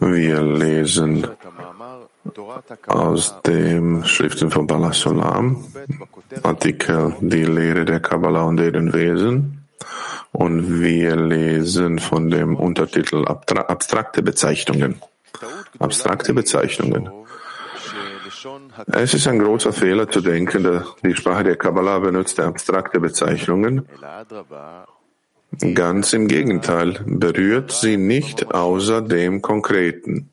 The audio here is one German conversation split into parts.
Wir lesen aus dem Schriften von Balasolam, Artikel Die Lehre der Kabbalah und deren Wesen. Und wir lesen von dem Untertitel Abstrakte Bezeichnungen. Abstrakte Bezeichnungen. Es ist ein großer Fehler zu denken, dass die Sprache der Kabbalah benutzt abstrakte Bezeichnungen Ganz im Gegenteil, berührt sie nicht außer dem Konkreten.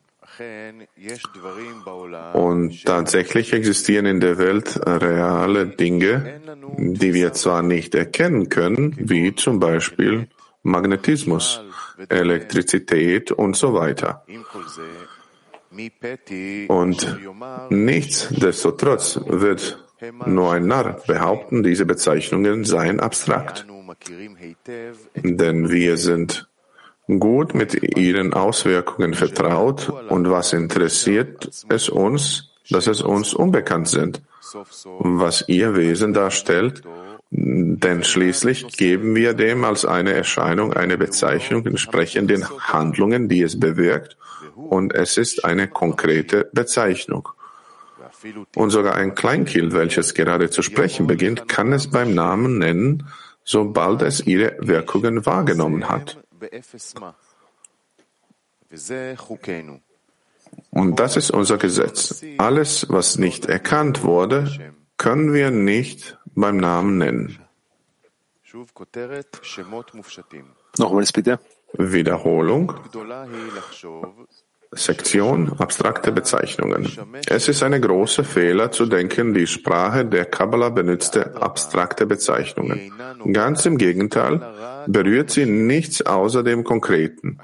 Und tatsächlich existieren in der Welt reale Dinge, die wir zwar nicht erkennen können, wie zum Beispiel Magnetismus, Elektrizität und so weiter. Und nichtsdestotrotz wird nur ein Narr behaupten, diese Bezeichnungen seien abstrakt. Denn wir sind gut mit ihren Auswirkungen vertraut und was interessiert es uns, dass es uns unbekannt sind, was ihr Wesen darstellt, denn schließlich geben wir dem als eine Erscheinung eine Bezeichnung entsprechend den Handlungen, die es bewirkt, und es ist eine konkrete Bezeichnung. Und sogar ein Kleinkind, welches gerade zu sprechen beginnt, kann es beim Namen nennen, sobald es ihre Wirkungen wahrgenommen hat. Und das ist unser Gesetz. Alles, was nicht erkannt wurde, können wir nicht beim Namen nennen. Nochmals bitte. Wiederholung. Sektion abstrakte Bezeichnungen. Es ist eine große Fehler zu denken, die Sprache der Kabbalah benutzte abstrakte Bezeichnungen. Ganz im Gegenteil, berührt sie nichts außer dem Konkreten.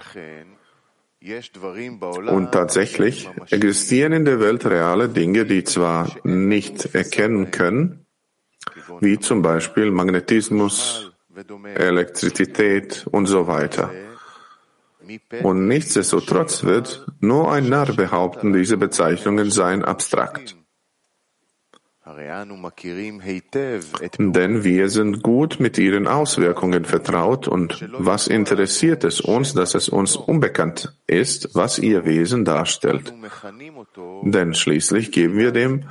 Und tatsächlich existieren in der Welt reale Dinge, die zwar nicht erkennen können, wie zum Beispiel Magnetismus, Elektrizität und so weiter. Und nichtsdestotrotz wird nur ein Narr behaupten, diese Bezeichnungen seien abstrakt. Denn wir sind gut mit ihren Auswirkungen vertraut und was interessiert es uns, dass es uns unbekannt ist, was ihr Wesen darstellt. Denn schließlich geben wir dem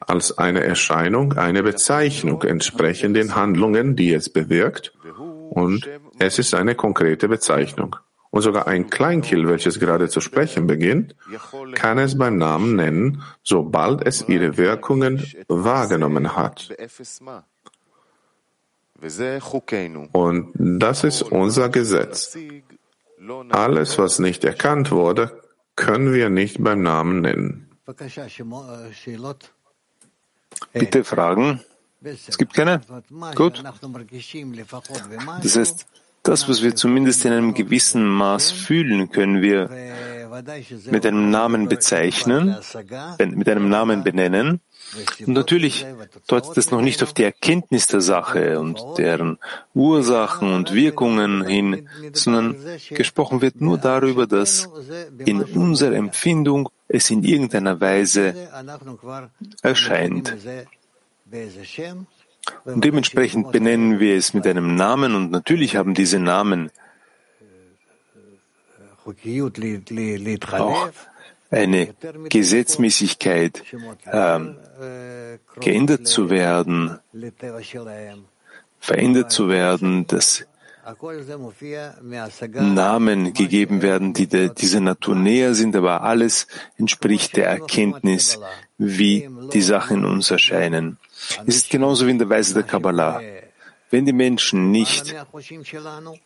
als eine Erscheinung eine Bezeichnung entsprechend den Handlungen, die es bewirkt und es ist eine konkrete Bezeichnung. Und sogar ein Kleinkind, welches gerade zu sprechen beginnt, kann es beim Namen nennen, sobald es ihre Wirkungen wahrgenommen hat. Und das ist unser Gesetz. Alles, was nicht erkannt wurde, können wir nicht beim Namen nennen. Bitte Fragen. Es gibt keine? Gut. Das heißt, das, was wir zumindest in einem gewissen Maß fühlen, können wir mit einem Namen bezeichnen, mit einem Namen benennen. Und natürlich deutet es noch nicht auf die Erkenntnis der Sache und deren Ursachen und Wirkungen hin, sondern gesprochen wird nur darüber, dass in unserer Empfindung es in irgendeiner Weise erscheint. Und dementsprechend benennen wir es mit einem Namen und natürlich haben diese Namen auch eine Gesetzmäßigkeit, äh, geändert zu werden, verändert zu werden, dass Namen gegeben werden, die der, dieser Natur näher sind, aber alles entspricht der Erkenntnis, wie die Sachen uns erscheinen. Es ist genauso wie in der Weise der Kabbalah. Wenn die Menschen nicht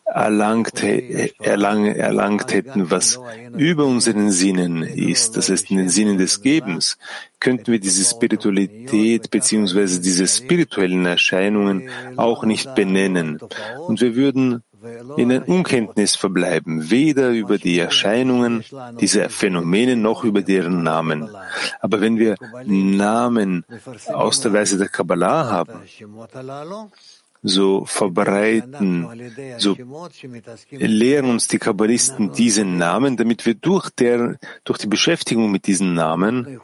erlangt, erlang, erlangt hätten, was über unseren Sinnen ist, das heißt in den Sinnen des Gebens, könnten wir diese Spiritualität beziehungsweise diese spirituellen Erscheinungen auch nicht benennen. Und wir würden in der Unkenntnis verbleiben, weder über die Erscheinungen dieser Phänomene noch über deren Namen. Aber wenn wir Namen aus der Weise der Kabbalah haben, so verbreiten, so lehren uns die Kabbalisten diesen Namen, damit wir durch, der, durch die Beschäftigung mit diesen Namen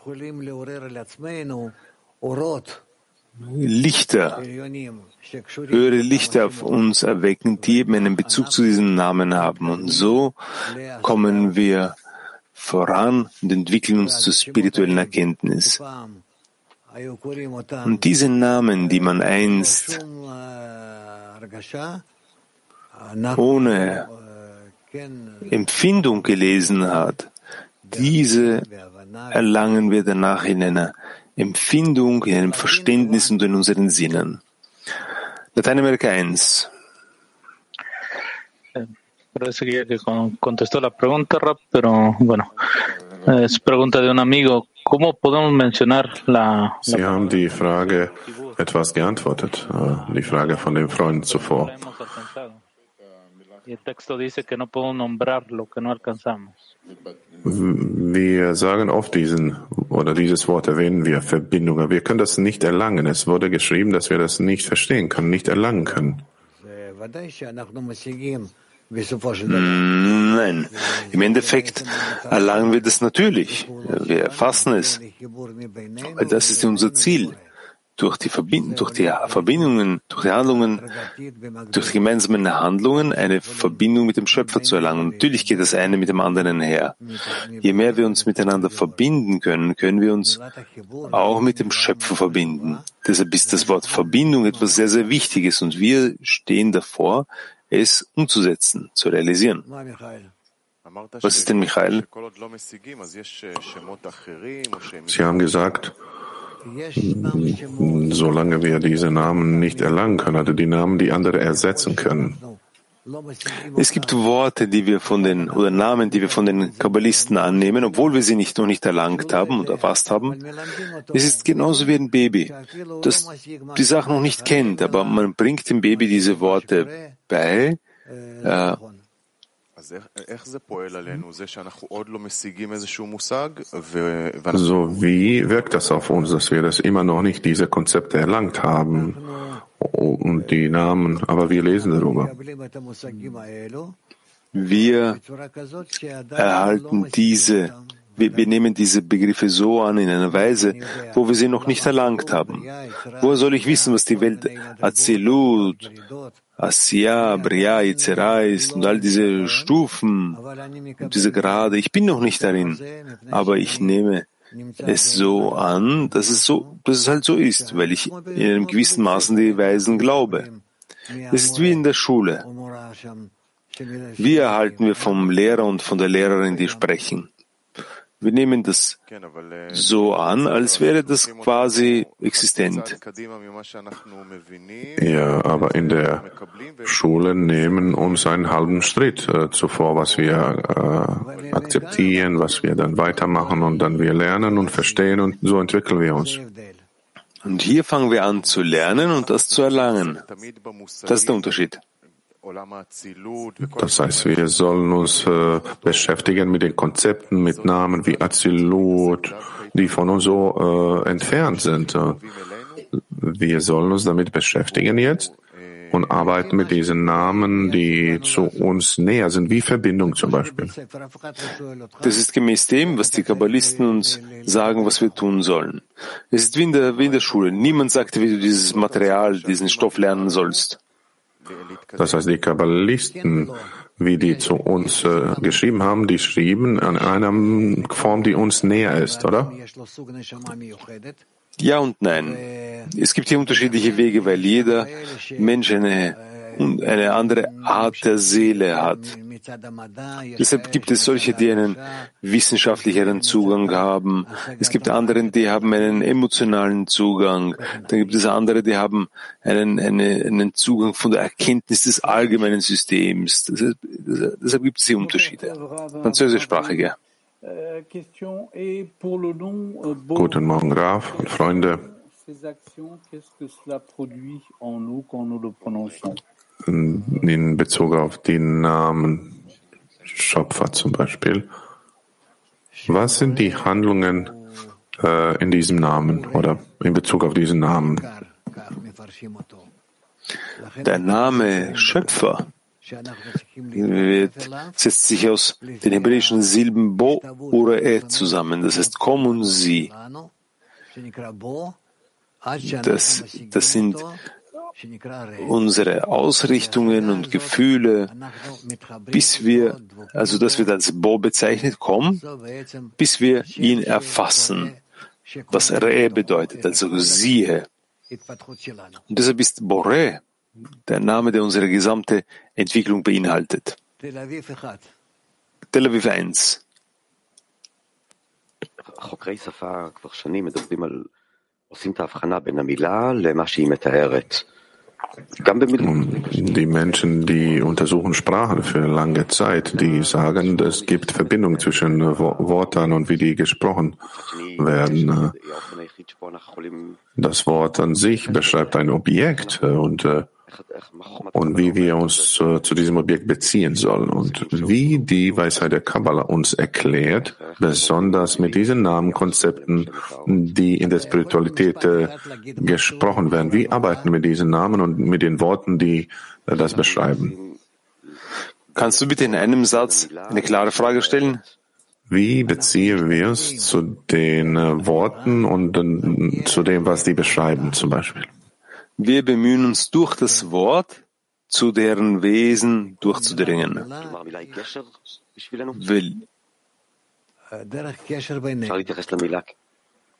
Lichter, höhere Lichter auf uns erwecken, die eben einen Bezug zu diesem Namen haben. Und so kommen wir voran und entwickeln uns zur spirituellen Erkenntnis. Und diese Namen, die man einst ohne Empfindung gelesen hat, diese erlangen wir danach in einer Empfindung, in einem Verständnis und in unseren Sinnen. Lateinamerika 1. Parece que contestó la pregunta, Rap, pero bueno, es pregunta de un amigo. ¿Cómo podemos mencionar la, Sie haben die Frage etwas geantwortet, äh, die Frage von dem Freund zuvor. Y el texto dice que no podemos nombrar lo que no alcanzamos. Wir sagen oft diesen oder dieses Wort erwähnen wir Verbindungen. Wir können das nicht erlangen. Es wurde geschrieben, dass wir das nicht verstehen können, nicht erlangen können. Nein, im Endeffekt erlangen wir das natürlich. Wir erfassen es. Das ist unser Ziel. Durch die, Verbind durch die Verbindungen, durch die Handlungen, durch die gemeinsamen Handlungen eine Verbindung mit dem Schöpfer zu erlangen. Natürlich geht das eine mit dem anderen her. Je mehr wir uns miteinander verbinden können, können wir uns auch mit dem Schöpfer verbinden. Deshalb ist das Wort Verbindung etwas sehr, sehr Wichtiges und wir stehen davor, es umzusetzen, zu realisieren. Was ist denn, Michael? Sie haben gesagt, solange wir diese Namen nicht erlangen können, also die Namen, die andere ersetzen können. Es gibt Worte, die wir von den, oder Namen, die wir von den Kabbalisten annehmen, obwohl wir sie nicht noch nicht erlangt haben und erfasst haben. Es ist genauso wie ein Baby, das die Sache noch nicht kennt, aber man bringt dem Baby diese Worte bei, äh, so wie wirkt das auf uns, dass wir das immer noch nicht diese Konzepte erlangt haben und die Namen, aber wir lesen darüber. Wir erhalten diese, wir, wir nehmen diese Begriffe so an in einer Weise, wo wir sie noch nicht erlangt haben. Woher soll ich wissen, was die Welt Azilut, Asya, Bria, Yitzera ist und all diese Stufen und diese Grade. Ich bin noch nicht darin, aber ich nehme es so an, dass es so, dass es halt so ist, weil ich in einem gewissen Maßen die Weisen glaube. Es ist wie in der Schule. Wie erhalten wir vom Lehrer und von der Lehrerin, die sprechen? Wir nehmen das so an, als wäre das quasi existent. Ja, aber in der Schule nehmen uns einen halben Schritt äh, zuvor, was wir äh, akzeptieren, was wir dann weitermachen und dann wir lernen und verstehen und so entwickeln wir uns. Und hier fangen wir an zu lernen und das zu erlangen. Das ist der Unterschied. Das heißt, wir sollen uns äh, beschäftigen mit den Konzepten, mit Namen wie Azilut, die von uns so äh, entfernt sind. Wir sollen uns damit beschäftigen jetzt und arbeiten mit diesen Namen, die zu uns näher sind, wie Verbindung zum Beispiel. Das ist gemäß dem, was die Kabbalisten uns sagen, was wir tun sollen. Es ist wie in der, wie in der Schule. Niemand sagt, wie du dieses Material, diesen Stoff lernen sollst. Das heißt, die Kabbalisten, wie die zu uns äh, geschrieben haben, die schrieben an einer Form, die uns näher ist, oder? Ja und nein. Es gibt hier unterschiedliche Wege, weil jeder Mensch eine, eine andere Art der Seele hat. Deshalb gibt es solche, die einen wissenschaftlicheren Zugang haben. Es gibt andere, die haben einen emotionalen Zugang. Dann gibt es andere, die haben einen, eine, einen Zugang von der Erkenntnis des allgemeinen Systems. Deshalb, deshalb gibt es hier Unterschiede. Französischsprachige. Guten Morgen, Graf und Freunde. In Bezug auf die Namen Schöpfer zum Beispiel. Was sind die Handlungen äh, in diesem Namen oder in Bezug auf diesen Namen? Der Name Schöpfer wird, setzt sich aus den hebräischen Silben Bo oder E zusammen. Das heißt, komm und sieh. Das, das sind unsere Ausrichtungen und Gefühle, bis wir, also das wird als Bo bezeichnet, kommen, bis wir ihn erfassen, was Re bedeutet, also siehe. Und deshalb ist Bore der Name, der unsere gesamte Entwicklung beinhaltet. Tel Aviv 1. חוקרי שפה כבר שנים מדברים על, עושים את ההבחנה בין המילה למה שהיא מתארת. Die Menschen, die untersuchen Sprachen für lange Zeit, die sagen, es gibt Verbindung zwischen Worten und wie die gesprochen werden. Das Wort an sich beschreibt ein Objekt und äh, und wie wir uns äh, zu diesem Objekt beziehen sollen und wie die Weisheit der Kabbalah uns erklärt, besonders mit diesen Namenkonzepten, die in der Spiritualität äh, gesprochen werden. Wie arbeiten wir mit diesen Namen und mit den Worten, die äh, das beschreiben? Kannst du bitte in einem Satz eine klare Frage stellen? Wie beziehen wir es zu den äh, Worten und äh, zu dem, was die beschreiben, zum Beispiel? Wir bemühen uns durch das Wort, zu deren Wesen durchzudringen. Will.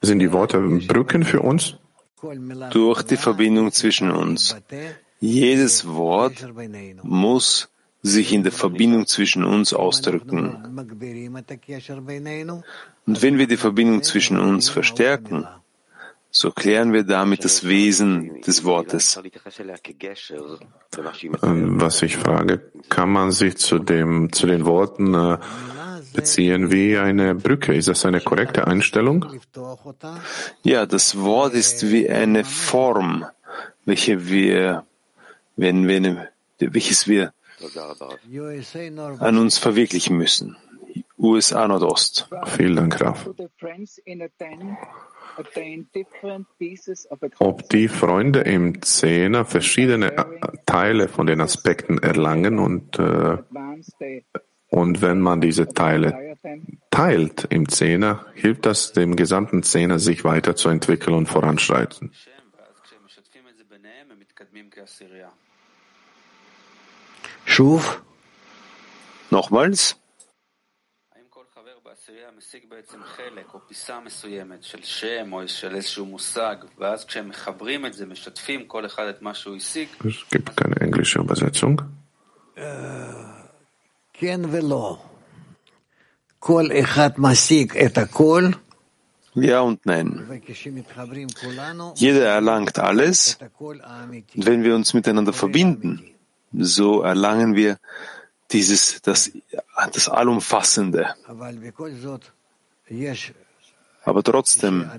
Sind die Worte Brücken für uns? Durch die Verbindung zwischen uns. Jedes Wort muss sich in der Verbindung zwischen uns ausdrücken. Und wenn wir die Verbindung zwischen uns verstärken, so klären wir damit das Wesen des Wortes. Ähm, was ich frage, kann man sich zu, dem, zu den Worten äh, beziehen wie eine Brücke? Ist das eine korrekte Einstellung? Ja, das Wort ist wie eine Form, welche wir, wenn wir, welches wir an uns verwirklichen müssen. USA Nordost. Vielen Dank, Graf. Ob die Freunde im Zehner verschiedene Teile von den Aspekten erlangen und, äh, und wenn man diese Teile teilt im Zehner, hilft das dem gesamten Zehner, sich weiterzuentwickeln und voranschreiten. Schuf. Nochmals. Es gibt keine englische Übersetzung. Ja und nein. Jeder erlangt alles. Und wenn wir uns miteinander verbinden, so erlangen wir dieses, das, das Allumfassende. Aber trotzdem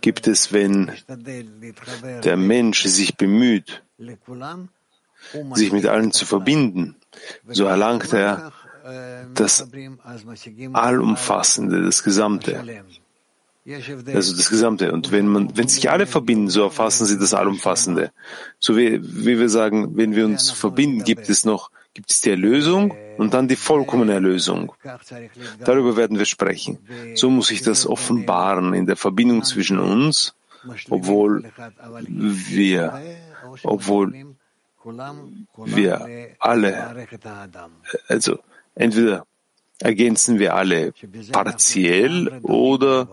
gibt es, wenn der Mensch sich bemüht, sich mit allen zu verbinden, so erlangt er das Allumfassende, das Gesamte. Also das Gesamte. Und wenn man, wenn sich alle verbinden, so erfassen sie das Allumfassende. So wie, wie wir sagen, wenn wir uns verbinden, gibt es noch gibt es die Erlösung und dann die vollkommene Erlösung. Darüber werden wir sprechen. So muss ich das offenbaren in der Verbindung zwischen uns, obwohl wir, obwohl wir alle, also entweder ergänzen wir alle partiell oder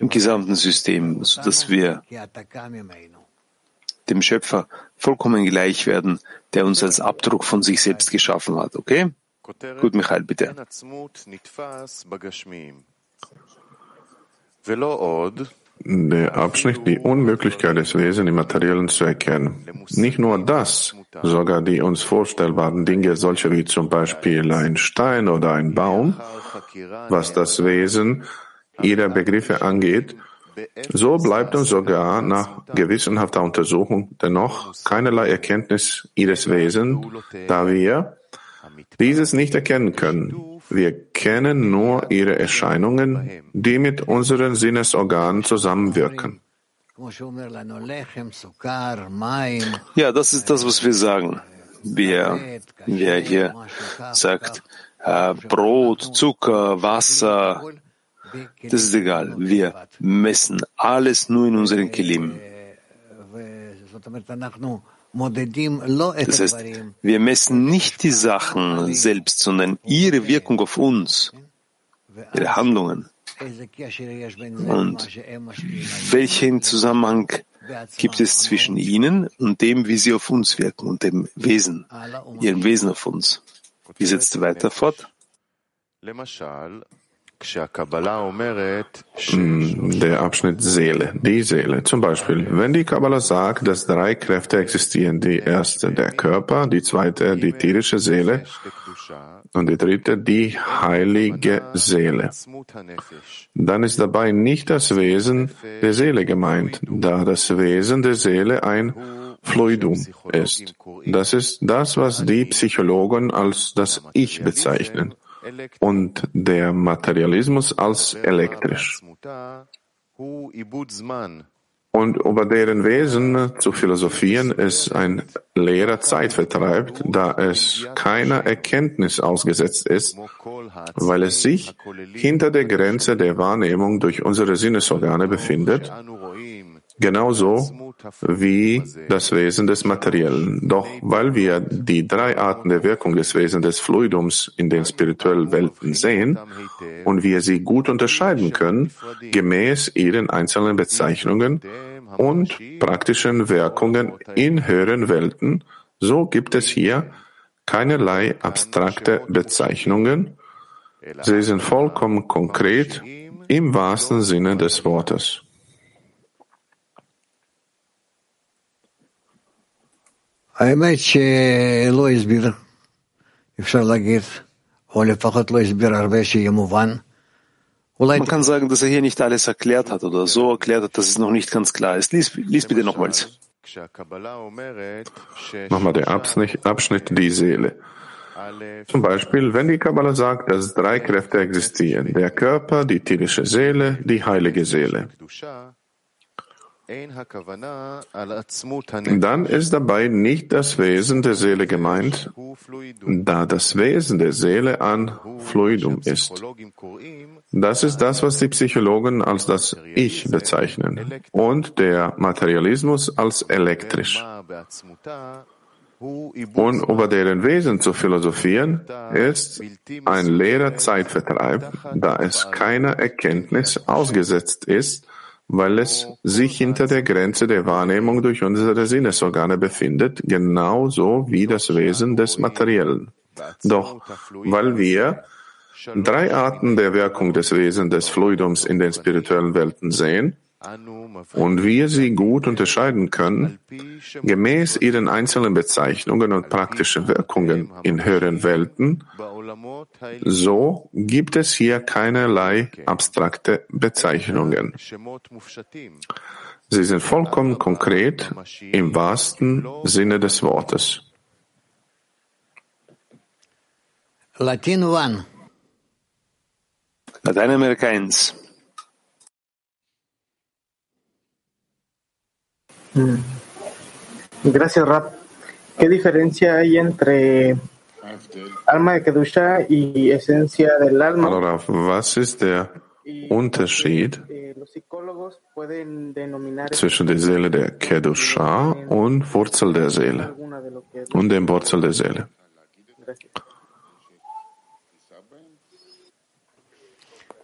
im gesamten System, sodass wir dem Schöpfer vollkommen gleich werden, der uns als Abdruck von sich selbst geschaffen hat. Okay? Gut, Michael, bitte. Der Abschnitt, die Unmöglichkeit des Wesens im Materiellen zu erkennen. Nicht nur das, sogar die uns vorstellbaren Dinge, solche wie zum Beispiel ein Stein oder ein Baum, was das Wesen ihrer Begriffe angeht, so bleibt uns sogar nach gewissenhafter Untersuchung dennoch keinerlei Erkenntnis ihres Wesens, da wir dieses nicht erkennen können. Wir kennen nur ihre Erscheinungen, die mit unseren Sinnesorganen zusammenwirken. Ja, das ist das, was wir sagen. Wer, wer hier sagt, äh, Brot, Zucker, Wasser, das ist egal. Wir messen alles nur in unseren Kelim. Das heißt, wir messen nicht die Sachen selbst, sondern ihre Wirkung auf uns, ihre Handlungen. Und welchen Zusammenhang gibt es zwischen ihnen und dem, wie sie auf uns wirken und dem Wesen, ihrem Wesen auf uns? Wie setzt weiter fort? Hm, der Abschnitt Seele, die Seele. Zum Beispiel, wenn die Kabbalah sagt, dass drei Kräfte existieren, die erste der Körper, die zweite die tierische Seele und die dritte die heilige Seele, dann ist dabei nicht das Wesen der Seele gemeint, da das Wesen der Seele ein Fluidum ist. Das ist das, was die Psychologen als das Ich bezeichnen und der Materialismus als elektrisch. Und über deren Wesen zu philosophieren ist ein leerer Zeitvertreib, da es keiner Erkenntnis ausgesetzt ist, weil es sich hinter der Grenze der Wahrnehmung durch unsere Sinnesorgane befindet, genauso wie das Wesen des Materiellen. Doch weil wir die drei Arten der Wirkung des Wesens des Fluidums in den spirituellen Welten sehen und wir sie gut unterscheiden können, gemäß ihren einzelnen Bezeichnungen und praktischen Wirkungen in höheren Welten, so gibt es hier keinerlei abstrakte Bezeichnungen. Sie sind vollkommen konkret im wahrsten Sinne des Wortes. האמת שלא הסביר, אפשר להגיד, או לפחות לא הסביר הרבה שיהיה מובן. Man kann sagen, dass er hier nicht alles erklärt hat oder so erklärt hat, dass es noch nicht ganz klar ist. Lies, lies bitte nochmals. Nochmal der Abschnitt, Abschnitt die Seele. Zum Beispiel, wenn die Kabbalah sagt, dass drei Kräfte existieren, der Körper, die tierische Seele, die heilige Seele. Dann ist dabei nicht das Wesen der Seele gemeint, da das Wesen der Seele ein Fluidum ist. Das ist das, was die Psychologen als das Ich bezeichnen. Und der Materialismus als elektrisch. Und über deren Wesen zu philosophieren, ist ein leerer Zeitvertreib, da es keiner Erkenntnis ausgesetzt ist, weil es sich hinter der Grenze der Wahrnehmung durch unsere Sinnesorgane befindet, genauso wie das Wesen des Materiellen. Doch weil wir drei Arten der Wirkung des Wesens des Fluidums in den spirituellen Welten sehen, und wir sie gut unterscheiden können, gemäß ihren einzelnen Bezeichnungen und praktischen Wirkungen in höheren Welten, so gibt es hier keinerlei abstrakte Bezeichnungen. Sie sind vollkommen konkret im wahrsten Sinne des Wortes. Latin 1. Lateinamerika 1. Gracias, Rap. ¿Qué diferencia hay entre alma de Kedusha y esencia del alma? Allora, was ist der Unterschied zwischen der Seele der Kedusha und Wurzel der Seele und dem Wurzel der Seele?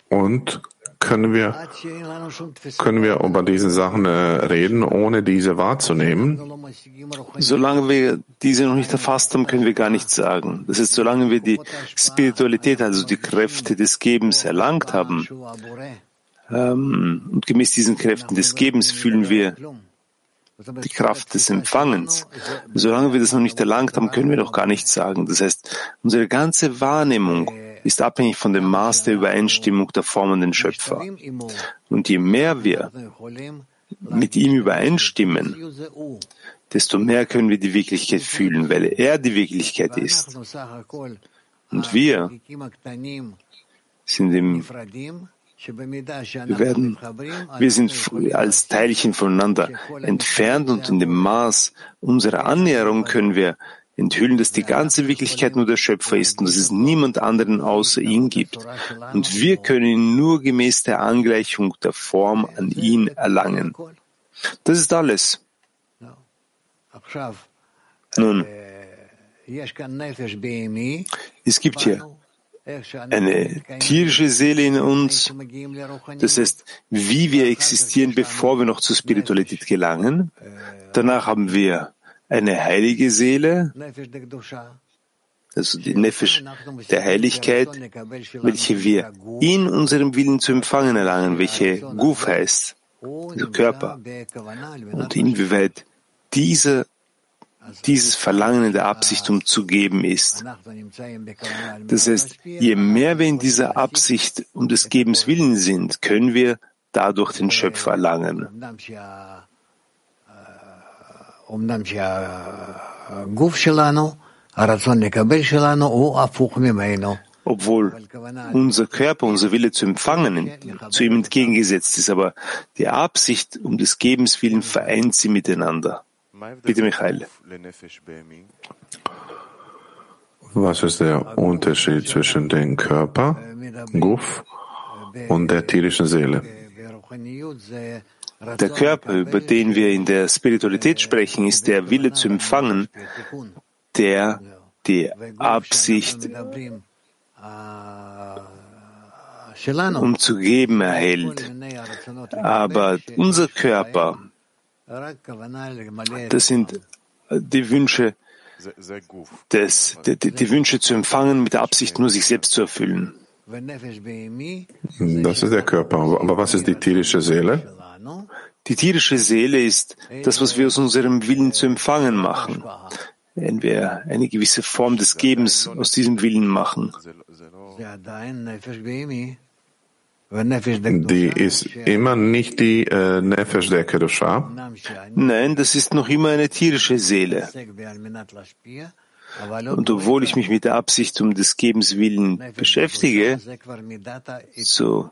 Und können wir, können wir über diese Sachen äh, reden, ohne diese wahrzunehmen? Solange wir diese noch nicht erfasst haben, können wir gar nichts sagen. Das ist, solange wir die Spiritualität, also die Kräfte des Gebens erlangt haben, ähm, und gemäß diesen Kräften des Gebens fühlen wir die Kraft des Empfangens. Solange wir das noch nicht erlangt haben, können wir noch gar nichts sagen. Das heißt, unsere ganze Wahrnehmung ist abhängig von dem Maß der Übereinstimmung der formenden Schöpfer. Und je mehr wir mit ihm übereinstimmen, desto mehr können wir die Wirklichkeit fühlen, weil er die Wirklichkeit ist. Und wir sind im wir, werden, wir sind als Teilchen voneinander entfernt und in dem Maß unserer Annäherung können wir enthüllen, dass die ganze Wirklichkeit nur der Schöpfer ist und dass es niemand anderen außer ihn gibt. Und wir können ihn nur gemäß der Angleichung der Form an ihn erlangen. Das ist alles. Nun, es gibt hier eine tierische Seele in uns, das heißt, wie wir existieren, bevor wir noch zur Spiritualität gelangen. Danach haben wir eine heilige Seele, also die Nefesh der Heiligkeit, welche wir in unserem Willen zu empfangen erlangen, welche Guf heißt, also Körper. Und inwieweit dieser dieses Verlangen in der Absicht um zu geben ist. Das heißt, je mehr wir in dieser Absicht um des Gebens willen sind, können wir dadurch den Schöpfer erlangen. Obwohl unser Körper, unser Wille zu empfangen, zu ihm entgegengesetzt ist, aber die Absicht um des Gebens willen vereint sie miteinander. Bitte, Michael. Was ist der Unterschied zwischen dem Körper, Guf, und der tierischen Seele? Der Körper, über den wir in der Spiritualität sprechen, ist der Wille zu empfangen, der die Absicht um zu geben erhält. Aber unser Körper, das sind die Wünsche, des, die, die Wünsche zu empfangen mit der Absicht, nur sich selbst zu erfüllen. Das ist der Körper. Aber was ist die tierische Seele? Die tierische Seele ist das, was wir aus unserem Willen zu empfangen machen. Wenn wir eine gewisse Form des Gebens aus diesem Willen machen. Die ist immer nicht die äh, Nefesh der Kedusha. Nein, das ist noch immer eine tierische Seele. Und obwohl ich mich mit der Absicht um des Gebens willen beschäftige, so,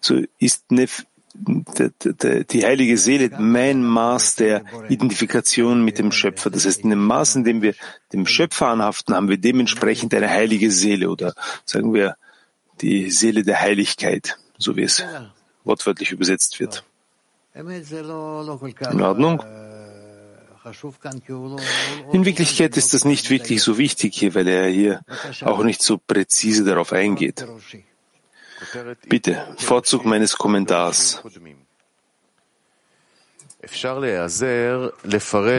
so ist Nef, die heilige Seele mein Maß der Identifikation mit dem Schöpfer. Das heißt, in dem Maß, in dem wir dem Schöpfer anhaften, haben wir dementsprechend eine heilige Seele oder sagen wir die Seele der Heiligkeit, so wie es wortwörtlich übersetzt wird. In Ordnung? In Wirklichkeit ist das nicht wirklich so wichtig hier, weil er hier auch nicht so präzise darauf eingeht. Bitte, Vorzug meines Kommentars.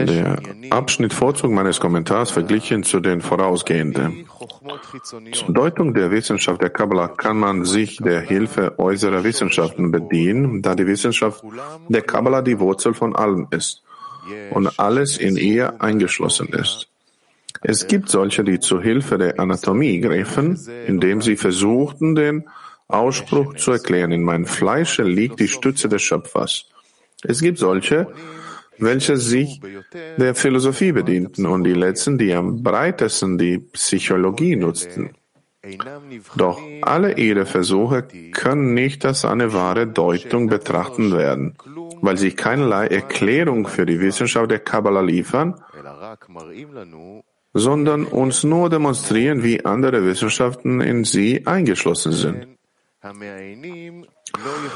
Der Abschnitt Vorzug meines Kommentars verglichen zu den vorausgehenden. Zur Deutung der Wissenschaft der Kabbalah kann man sich der Hilfe äußerer Wissenschaften bedienen, da die Wissenschaft der Kabbalah die Wurzel von allem ist und alles in ihr eingeschlossen ist. Es gibt solche, die zur Hilfe der Anatomie griffen, indem sie versuchten, den Ausspruch zu erklären, in meinem Fleische liegt die Stütze des Schöpfers. Es gibt solche, welche sich der Philosophie bedienten und die letzten, die am breitesten die Psychologie nutzten. Doch alle ihre Versuche können nicht als eine wahre Deutung betrachtet werden, weil sie keinerlei Erklärung für die Wissenschaft der Kabbalah liefern, sondern uns nur demonstrieren, wie andere Wissenschaften in sie eingeschlossen sind.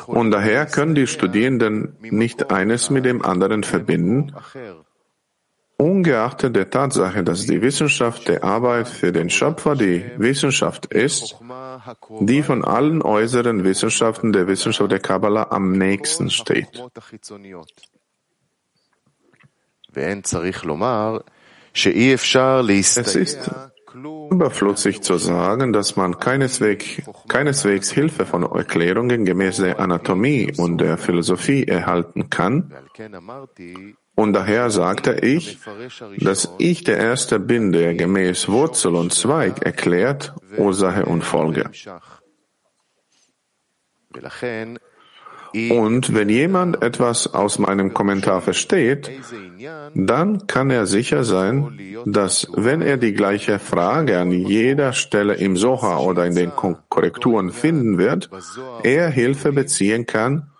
Und daher können die Studierenden nicht eines mit dem anderen verbinden, ungeachtet der Tatsache, dass die Wissenschaft der Arbeit für den Schöpfer die Wissenschaft ist, die von allen äußeren Wissenschaften der Wissenschaft der Kabbalah am nächsten steht. Es ist überflüssig zu sagen, dass man keineswegs, keineswegs Hilfe von Erklärungen gemäß der Anatomie und der Philosophie erhalten kann. Und daher sagte ich, dass ich der Erste bin, der gemäß Wurzel und Zweig erklärt Ursache und Folge. Und wenn jemand etwas aus meinem Kommentar versteht, dann kann er sicher sein, dass wenn er die gleiche Frage an jeder Stelle im Soha oder in den Korrekturen finden wird, er Hilfe beziehen kann,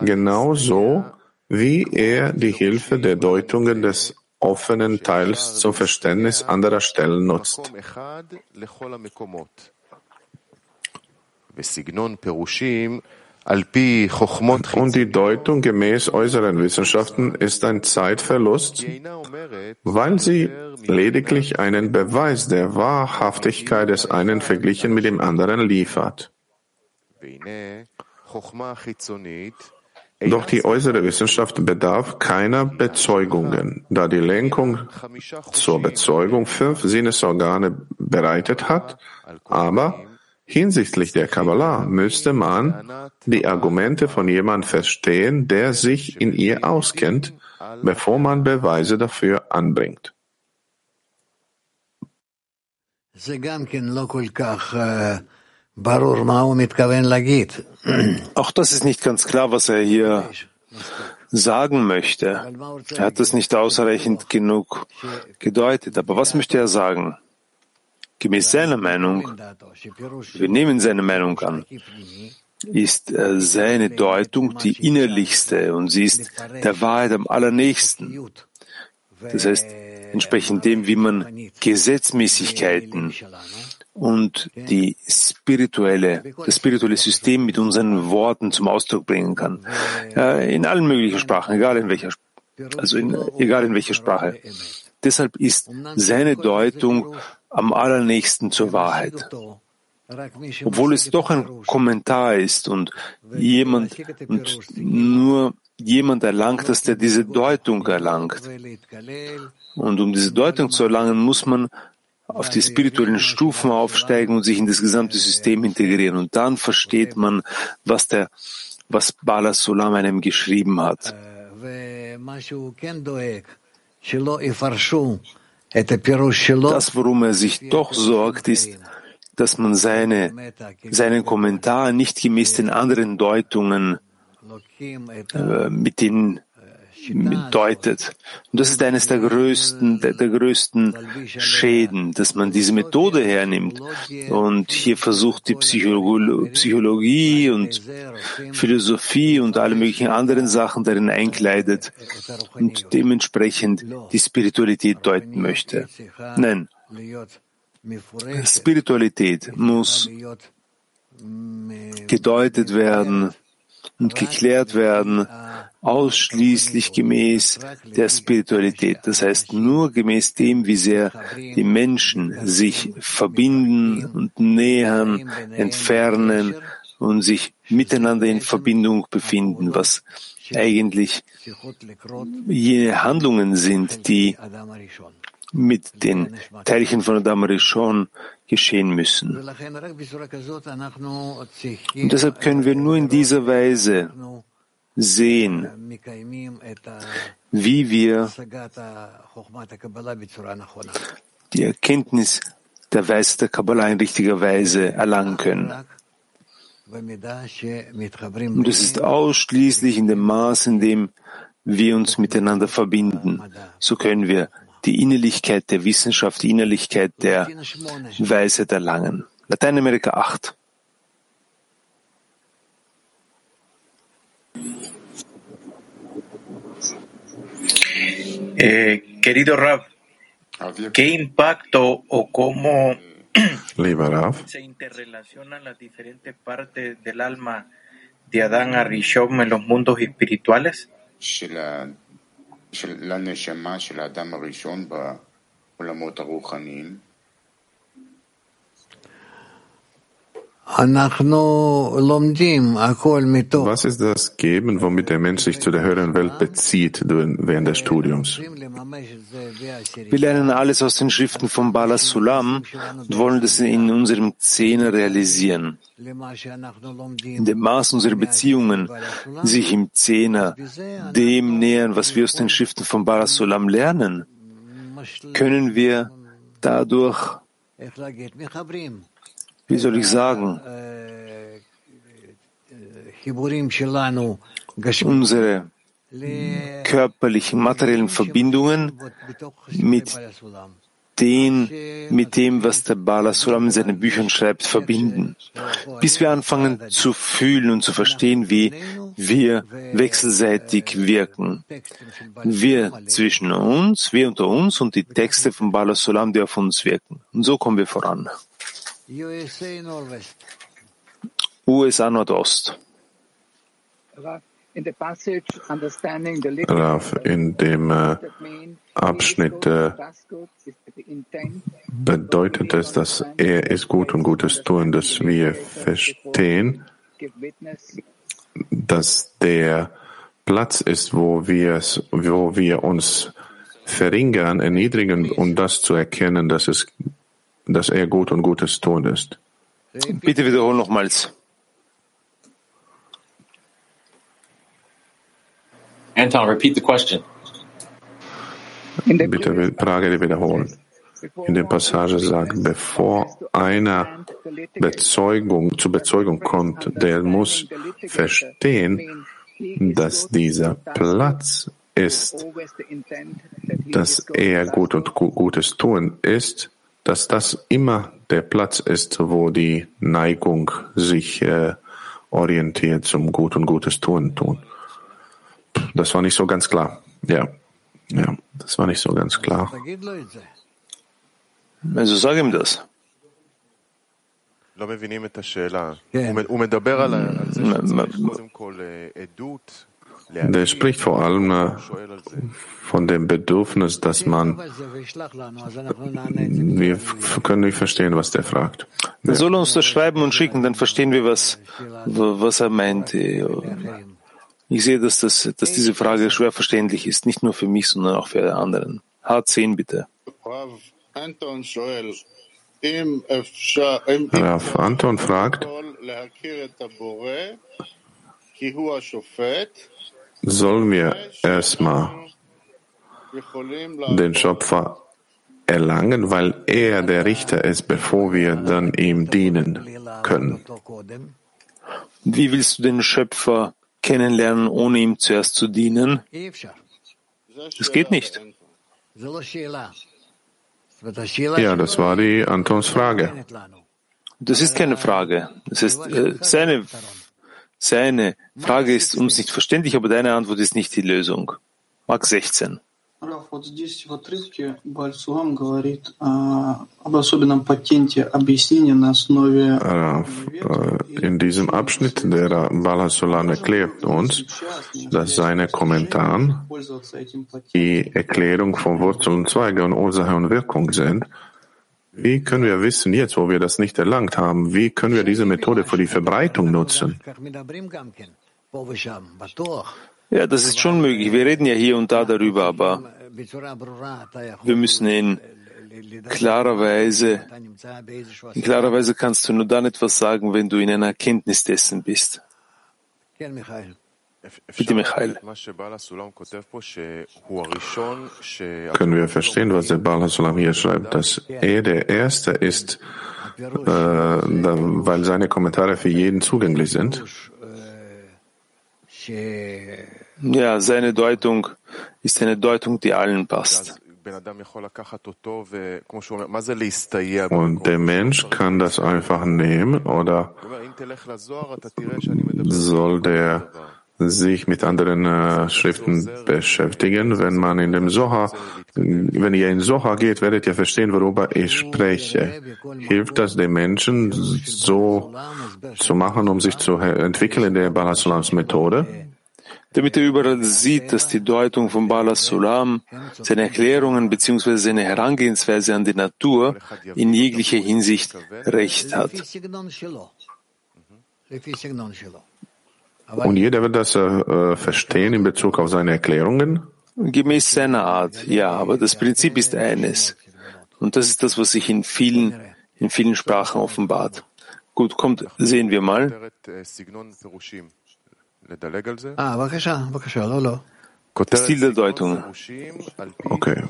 genauso wie er die Hilfe der Deutungen des offenen Teils zum Verständnis anderer Stellen nutzt. Und die Deutung gemäß äußeren Wissenschaften ist ein Zeitverlust, weil sie lediglich einen Beweis der Wahrhaftigkeit des einen verglichen mit dem anderen liefert. Doch die äußere Wissenschaft bedarf keiner Bezeugungen, da die Lenkung zur Bezeugung fünf Sinnesorgane bereitet hat, aber Hinsichtlich der Kabbalah müsste man die Argumente von jemandem verstehen, der sich in ihr auskennt, bevor man Beweise dafür anbringt. Auch das ist nicht ganz klar, was er hier sagen möchte. Er hat es nicht ausreichend genug gedeutet. Aber was möchte er sagen? Gemäß seiner Meinung, wir nehmen seine Meinung an, ist äh, seine Deutung die innerlichste und sie ist der Wahrheit am allernächsten. Das heißt, entsprechend dem, wie man Gesetzmäßigkeiten und die spirituelle, das spirituelle System mit unseren Worten zum Ausdruck bringen kann. In allen möglichen Sprachen, egal in welcher, also in, egal in welcher Sprache. Deshalb ist seine Deutung am allernächsten zur Wahrheit. Obwohl es doch ein Kommentar ist und jemand und nur jemand erlangt, dass der diese Deutung erlangt. Und um diese Deutung zu erlangen, muss man auf die spirituellen Stufen aufsteigen und sich in das gesamte System integrieren. Und dann versteht man, was der, was Bala Sulam einem geschrieben hat. Das, worum er sich doch sorgt, ist, dass man seine, seinen Kommentar nicht gemäß den anderen Deutungen äh, mit den deutet. Und das ist eines der größten, der, der, größten Schäden, dass man diese Methode hernimmt und hier versucht, die Psychologie, Psychologie und Philosophie und alle möglichen anderen Sachen darin einkleidet und dementsprechend die Spiritualität deuten möchte. Nein. Spiritualität muss gedeutet werden und geklärt werden ausschließlich gemäß der Spiritualität. Das heißt, nur gemäß dem, wie sehr die Menschen sich verbinden und nähern, entfernen und sich miteinander in Verbindung befinden, was eigentlich jene Handlungen sind, die mit den Teilchen von Adam Rishon geschehen müssen. Und deshalb können wir nur in dieser Weise sehen, wie wir die Erkenntnis der Weisheit der Kabbalah in richtiger Weise erlangen können. Und es ist ausschließlich in dem Maß, in dem wir uns miteinander verbinden. So können wir die Innerlichkeit der Wissenschaft, die Innerlichkeit der Weisheit erlangen. Lateinamerika 8. Eh, querido Rav, ¿qué impacto o cómo se interrelacionan las diferentes partes del alma de Adán a Rishon en los mundos espirituales? Was ist das Geben, womit der Mensch sich zu der höheren Welt bezieht während des Studiums? Wir lernen alles aus den Schriften von Bala Sulam und wollen das in unserem Zehner realisieren. In dem Maß unserer Beziehungen sich im Zehner dem nähern, was wir aus den Schriften von Bala Sulam lernen, können wir dadurch wie soll ich sagen, unsere körperlichen, materiellen Verbindungen mit den mit dem, was der Bala Sulam in seinen Büchern schreibt, verbinden, bis wir anfangen zu fühlen und zu verstehen, wie wir wechselseitig wirken. Wir zwischen uns, wir unter uns und die Texte von Bala Sulam, die auf uns wirken. Und so kommen wir voran. USA Nordost. Rav, in dem äh, Abschnitt äh, bedeutet es, dass er ist gut und Gutes tun, dass wir verstehen, dass der Platz ist, wo wir, wo wir uns verringern, erniedrigen, um das zu erkennen, dass, es, dass er gut und Gutes tun ist. Bitte wiederholen nochmals. Anton, repeat the question. Bitte Frage wiederholen. In der Passage sagt, bevor einer Bezeugung, zur Bezeugung kommt, der muss verstehen, dass dieser Platz ist, dass er gut und Gutes tun ist, dass das immer der Platz ist, wo die Neigung sich äh, orientiert zum Gut und Gutes tun tun. Das war nicht so ganz klar. Ja, ja, das war nicht so ganz klar. Also sag ihm das. Der spricht vor allem äh, von dem Bedürfnis, dass man, wir können nicht verstehen, was der fragt. Er soll uns das schreiben und schicken, dann verstehen wir, was, was er meint. Ich sehe, dass, das, dass diese Frage schwer verständlich ist, nicht nur für mich, sondern auch für alle anderen. H10 bitte. Rav Anton fragt, sollen wir erstmal den Schöpfer erlangen, weil er der Richter ist, bevor wir dann ihm dienen können. Wie willst du den Schöpfer kennenlernen, ohne ihm zuerst zu dienen? Das geht nicht. Ja, das war die Antons Frage. Das ist keine Frage. Das ist äh, seine, seine Frage ist uns nicht verständlich, aber deine Antwort ist nicht die Lösung. Mark 16. Раф, вот здесь в отрывке Бальсуам говорит а, об особенном патенте объяснения на основе... Raf, in diesem Abschnitt der Balasulam erklärt uns, dass seine Kommentare die Erklärung von Wurzel und Zweige und Ursache und Wirkung sind. wie können wir wissen, jetzt wo wir das nicht erlangt haben, wie können wir diese Methode für die Verbreitung nutzen? Ja, das ist schon möglich. Wir reden ja hier und da darüber, aber wir müssen in klarer Weise, in klarer Weise kannst du nur dann etwas sagen, wenn du in einer Erkenntnis dessen bist. Bitte, Michael. Können wir verstehen, was der Bala Sulam hier schreibt, dass er der Erste ist, äh, weil seine Kommentare für jeden zugänglich sind? Ja, seine Deutung ist eine Deutung, die allen passt. Und der Mensch kann das einfach nehmen oder soll der sich mit anderen äh, Schriften beschäftigen. Wenn man in dem Soha, wenn ihr in Soha geht, werdet ihr verstehen, worüber ich spreche. Hilft das den Menschen so zu machen, um sich zu entwickeln in der Balasulams Methode? damit er überall sieht, dass die Deutung von Bala Sulam, seine Erklärungen bzw. seine Herangehensweise an die Natur in jeglicher Hinsicht recht hat. Und jeder wird das äh, verstehen in Bezug auf seine Erklärungen? Gemäß seiner Art, ja, aber das Prinzip ist eines. Und das ist das, was sich in vielen, in vielen Sprachen offenbart. Gut, kommt, sehen wir mal. Stil der Deutung. Okay.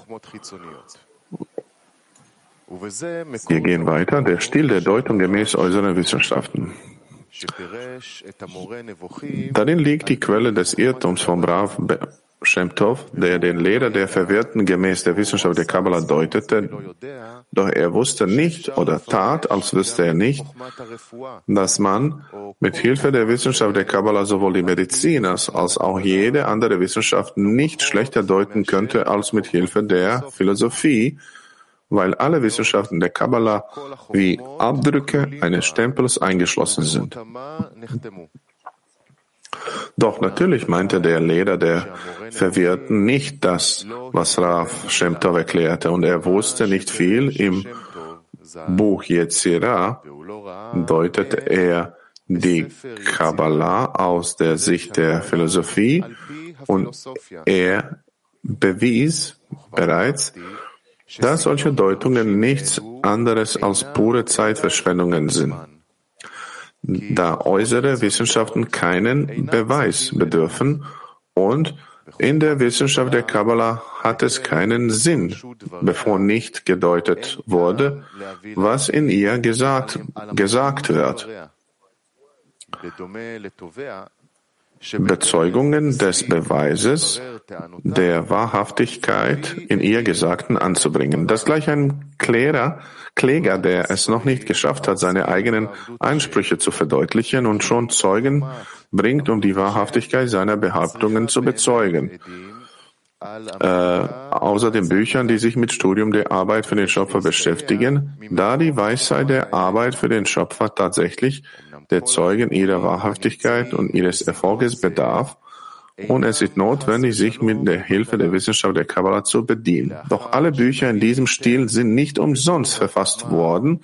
Wir gehen weiter. Der Stil der Deutung gemäß äußeren Wissenschaften. Darin liegt die Quelle des Irrtums von Brav Shem Tov, der den Lehrer der Verwirrten gemäß der Wissenschaft der Kabbalah deutete, doch er wusste nicht oder tat, als wüsste er nicht, dass man mit Hilfe der Wissenschaft der Kabbalah sowohl die Medizin als auch jede andere Wissenschaft nicht schlechter deuten könnte als mit Hilfe der Philosophie, weil alle Wissenschaften der Kabbalah wie Abdrücke eines Stempels eingeschlossen sind. Doch natürlich meinte der Lehrer der Verwirrten nicht das, was Rav Shem Tov erklärte, und er wusste nicht viel. Im Buch Yetzirah deutete er die Kabbalah aus der Sicht der Philosophie und er bewies bereits, dass solche Deutungen nichts anderes als pure Zeitverschwendungen sind da äußere Wissenschaften keinen Beweis bedürfen und in der Wissenschaft der Kabbalah hat es keinen Sinn, bevor nicht gedeutet wurde, was in ihr gesagt, gesagt wird. Bezeugungen des Beweises der Wahrhaftigkeit in ihr Gesagten anzubringen. Das gleich ein Klärer, Kläger, der es noch nicht geschafft hat, seine eigenen Einsprüche zu verdeutlichen und schon Zeugen bringt, um die Wahrhaftigkeit seiner Behauptungen zu bezeugen. Äh, außer den Büchern, die sich mit Studium der Arbeit für den Schöpfer beschäftigen, da die Weisheit der Arbeit für den Schöpfer tatsächlich der Zeugen ihrer Wahrhaftigkeit und ihres Erfolges bedarf, und es ist notwendig, sich mit der Hilfe der Wissenschaft der Kabbalah zu bedienen. Doch alle Bücher in diesem Stil sind nicht umsonst verfasst worden,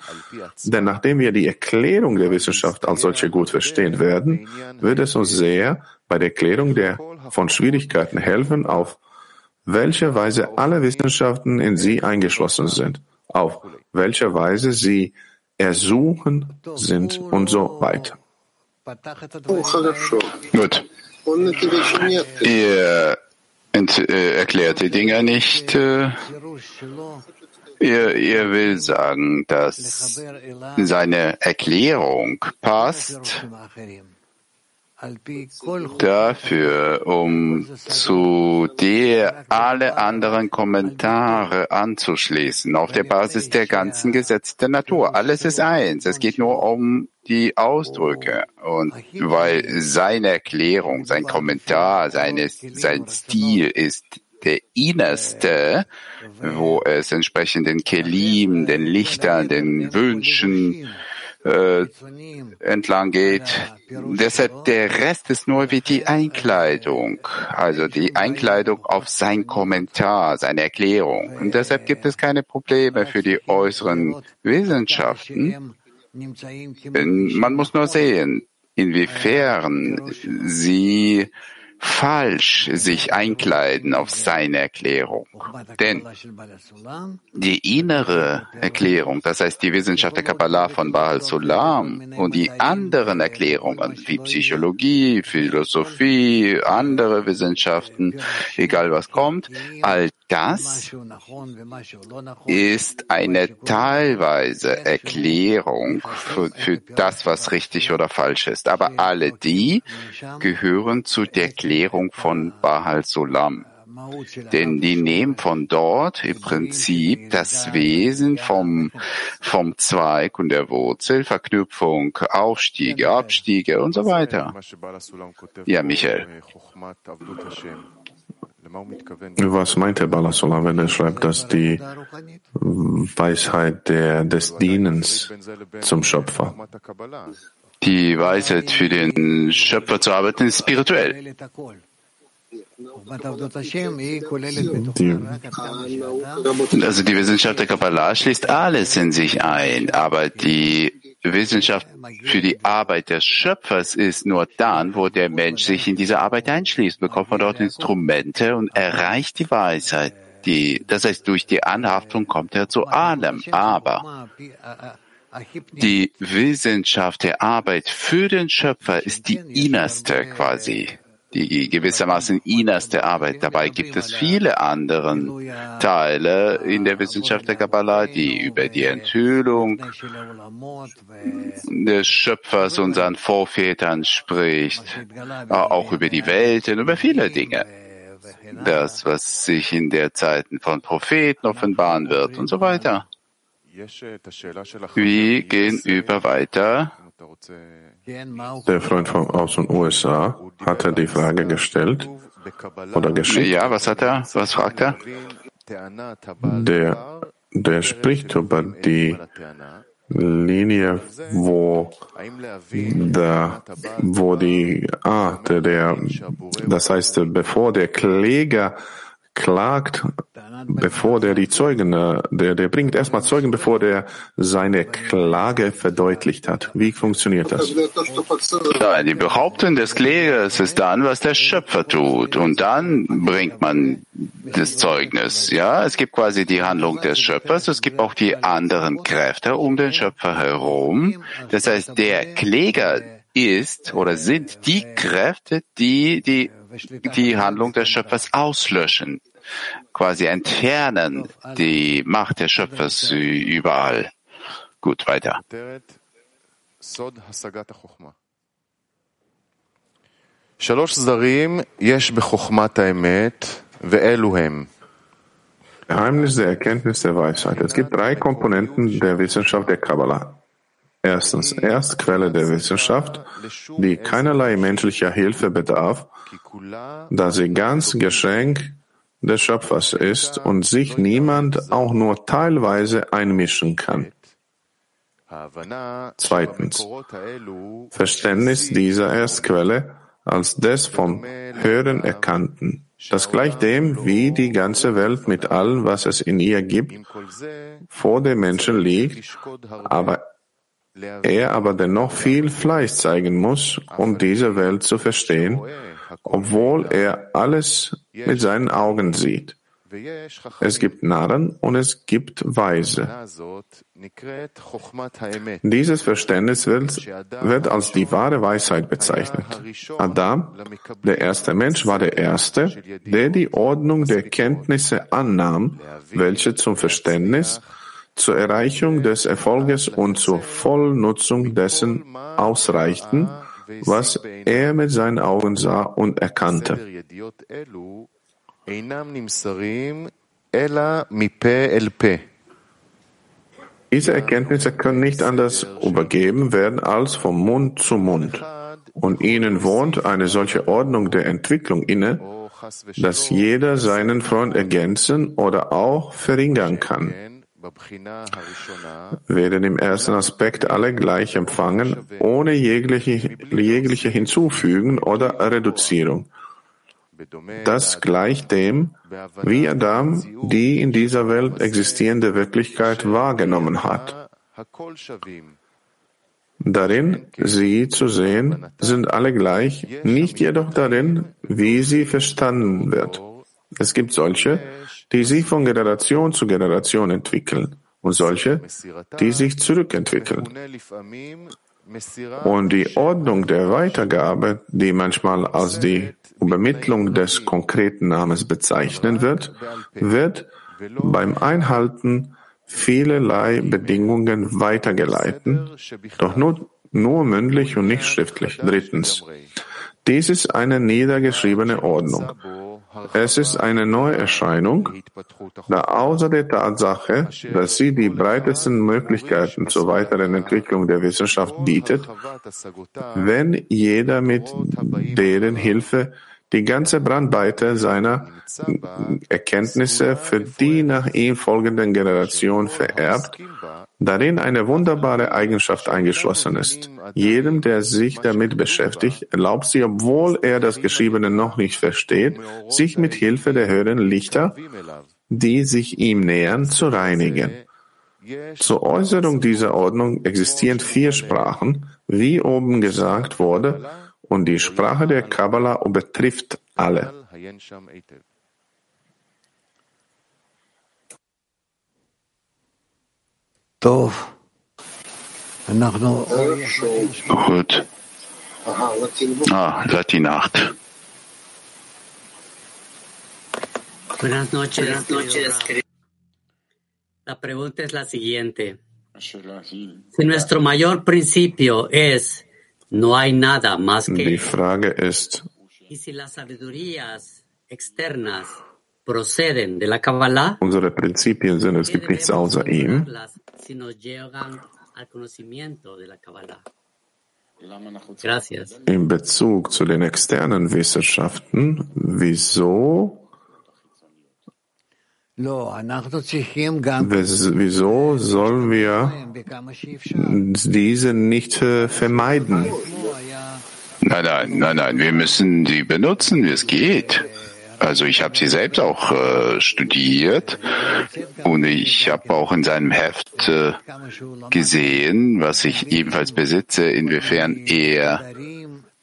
denn nachdem wir die Erklärung der Wissenschaft als solche gut verstehen werden, wird es uns sehr bei der Erklärung der von Schwierigkeiten helfen, auf welche Weise alle Wissenschaften in sie eingeschlossen sind, auf welche Weise sie ersuchen sind und so weiter. Gut. Ihr äh, erklärt die Dinge nicht. Äh, ihr, ihr will sagen, dass seine Erklärung passt dafür, um zu der alle anderen Kommentare anzuschließen, auf der Basis der ganzen Gesetze der Natur. Alles ist eins. Es geht nur um die Ausdrücke. Und weil seine Erklärung, sein Kommentar, seine, sein Stil ist der innerste, wo es entsprechend den Kelim, den Lichtern, den Wünschen, äh, entlang geht. Deshalb der Rest ist nur wie die Einkleidung, also die Einkleidung auf sein Kommentar, seine Erklärung. Und deshalb gibt es keine Probleme für die äußeren Wissenschaften. Man muss nur sehen, inwiefern sie falsch sich einkleiden auf seine Erklärung. Denn die innere Erklärung, das heißt die Wissenschaft der Kabbalah von Baal Sulam und die anderen Erklärungen wie Psychologie, Philosophie, andere Wissenschaften, egal was kommt, all das ist eine teilweise Erklärung für, für das, was richtig oder falsch ist. Aber alle die gehören zu der Erklärung von Bahal Solam. Denn die nehmen von dort im Prinzip das Wesen vom, vom Zweig und der Wurzel, Verknüpfung, Aufstiege, Abstiege und so weiter. Ja, Michael. Was meint der Balasola, wenn er schreibt, dass die Weisheit der, des Dienens zum Schöpfer? Die Weisheit für den Schöpfer zu arbeiten ist spirituell. Die, also die Wissenschaft der Kabbalah schließt alles in sich ein, aber die Wissenschaft für die Arbeit des Schöpfers ist nur dann, wo der Mensch sich in diese Arbeit einschließt, bekommt man dort Instrumente und erreicht die Weisheit. Die, das heißt, durch die Anhaftung kommt er zu allem. Aber die Wissenschaft der Arbeit für den Schöpfer ist die innerste quasi die gewissermaßen innerste Arbeit. Dabei gibt es viele andere Teile in der Wissenschaft der Kabbalah, die über die Enthüllung des Schöpfers unseren Vorvätern spricht, auch über die Welt und über viele Dinge. das, was sich in der Zeiten von Propheten offenbaren wird und so weiter. Wir gehen über weiter. Der Freund von, aus den USA hatte die Frage gestellt oder geschickt. Ja, was hat er? Was fragt er? Der, der spricht über die Linie, wo der, wo die, ah, der, der, das heißt, bevor der Kläger klagt, bevor der die Zeugen, äh, der, der bringt erstmal Zeugen, bevor der seine Klage verdeutlicht hat. Wie funktioniert das? Ja, die Behauptung des Klägers ist dann, was der Schöpfer tut. Und dann bringt man das Zeugnis. Ja, es gibt quasi die Handlung des Schöpfers. Es gibt auch die anderen Kräfte um den Schöpfer herum. Das heißt, der Kläger ist oder sind die Kräfte, die die, die Handlung des Schöpfers auslöschen quasi entfernen die Macht des Schöpfers überall. Gut, weiter. Geheimnis der Erkenntnis der Weisheit. Es gibt drei Komponenten der Wissenschaft der Kabbalah. Erstens, Erstquelle der Wissenschaft, die keinerlei menschlicher Hilfe bedarf, da sie ganz geschenkt des Schöpfers ist und sich niemand auch nur teilweise einmischen kann. Zweitens, Verständnis dieser Erstquelle als des vom Hören Erkannten, das gleich dem, wie die ganze Welt mit allem, was es in ihr gibt, vor dem Menschen liegt, aber er aber dennoch viel Fleiß zeigen muss, um diese Welt zu verstehen, obwohl er alles mit seinen Augen sieht. Es gibt Narren und es gibt Weise. Dieses Verständnis wird, wird, als die wahre Weisheit bezeichnet. Adam, der erste Mensch, war der Erste, der die Ordnung der Kenntnisse annahm, welche zum Verständnis, zur Erreichung des Erfolges und zur Vollnutzung dessen ausreichten, was er mit seinen Augen sah und erkannte. Diese Erkenntnisse können nicht anders übergeben werden als vom Mund zu Mund. Und ihnen wohnt eine solche Ordnung der Entwicklung inne, dass jeder seinen Freund ergänzen oder auch verringern kann werden im ersten Aspekt alle gleich empfangen, ohne jegliche, jegliche Hinzufügen oder Reduzierung. Das gleicht dem, wie Adam die in dieser Welt existierende Wirklichkeit wahrgenommen hat. Darin, sie zu sehen, sind alle gleich, nicht jedoch darin, wie sie verstanden wird. Es gibt solche, die sich von Generation zu Generation entwickeln und solche, die sich zurückentwickeln. Und die Ordnung der Weitergabe, die manchmal als die Übermittlung des konkreten Namens bezeichnet wird, wird beim Einhalten vielerlei Bedingungen weitergeleiten, doch nur, nur mündlich und nicht schriftlich. Drittens. Dies ist eine niedergeschriebene Ordnung. Es ist eine Neuerscheinung, da außer der Tatsache, dass sie die breitesten Möglichkeiten zur weiteren Entwicklung der Wissenschaft bietet, wenn jeder mit deren Hilfe die ganze Brandweite seiner Erkenntnisse für die nach ihm folgenden Generationen vererbt, darin eine wunderbare Eigenschaft eingeschlossen ist. Jedem, der sich damit beschäftigt, erlaubt sie, obwohl er das Geschriebene noch nicht versteht, sich mit Hilfe der höheren Lichter, die sich ihm nähern, zu reinigen. Zur Äußerung dieser Ordnung existieren vier Sprachen, wie oben gesagt wurde, und die Sprache der Kabbalah übertrifft alle. Gut. Ah, Latin 8. Buenas noches. Buenas noches. La pregunta es la siguiente. Si nuestro mayor principio es Die Frage ist, Unsere Prinzipien sind, es gibt nichts außer ihm. In Bezug zu den externen Wissenschaften, wieso Wieso sollen wir diese nicht äh, vermeiden? Nein, nein, nein, nein, wir müssen sie benutzen, wie es geht. Also ich habe sie selbst auch äh, studiert und ich habe auch in seinem Heft äh, gesehen, was ich ebenfalls besitze, inwiefern er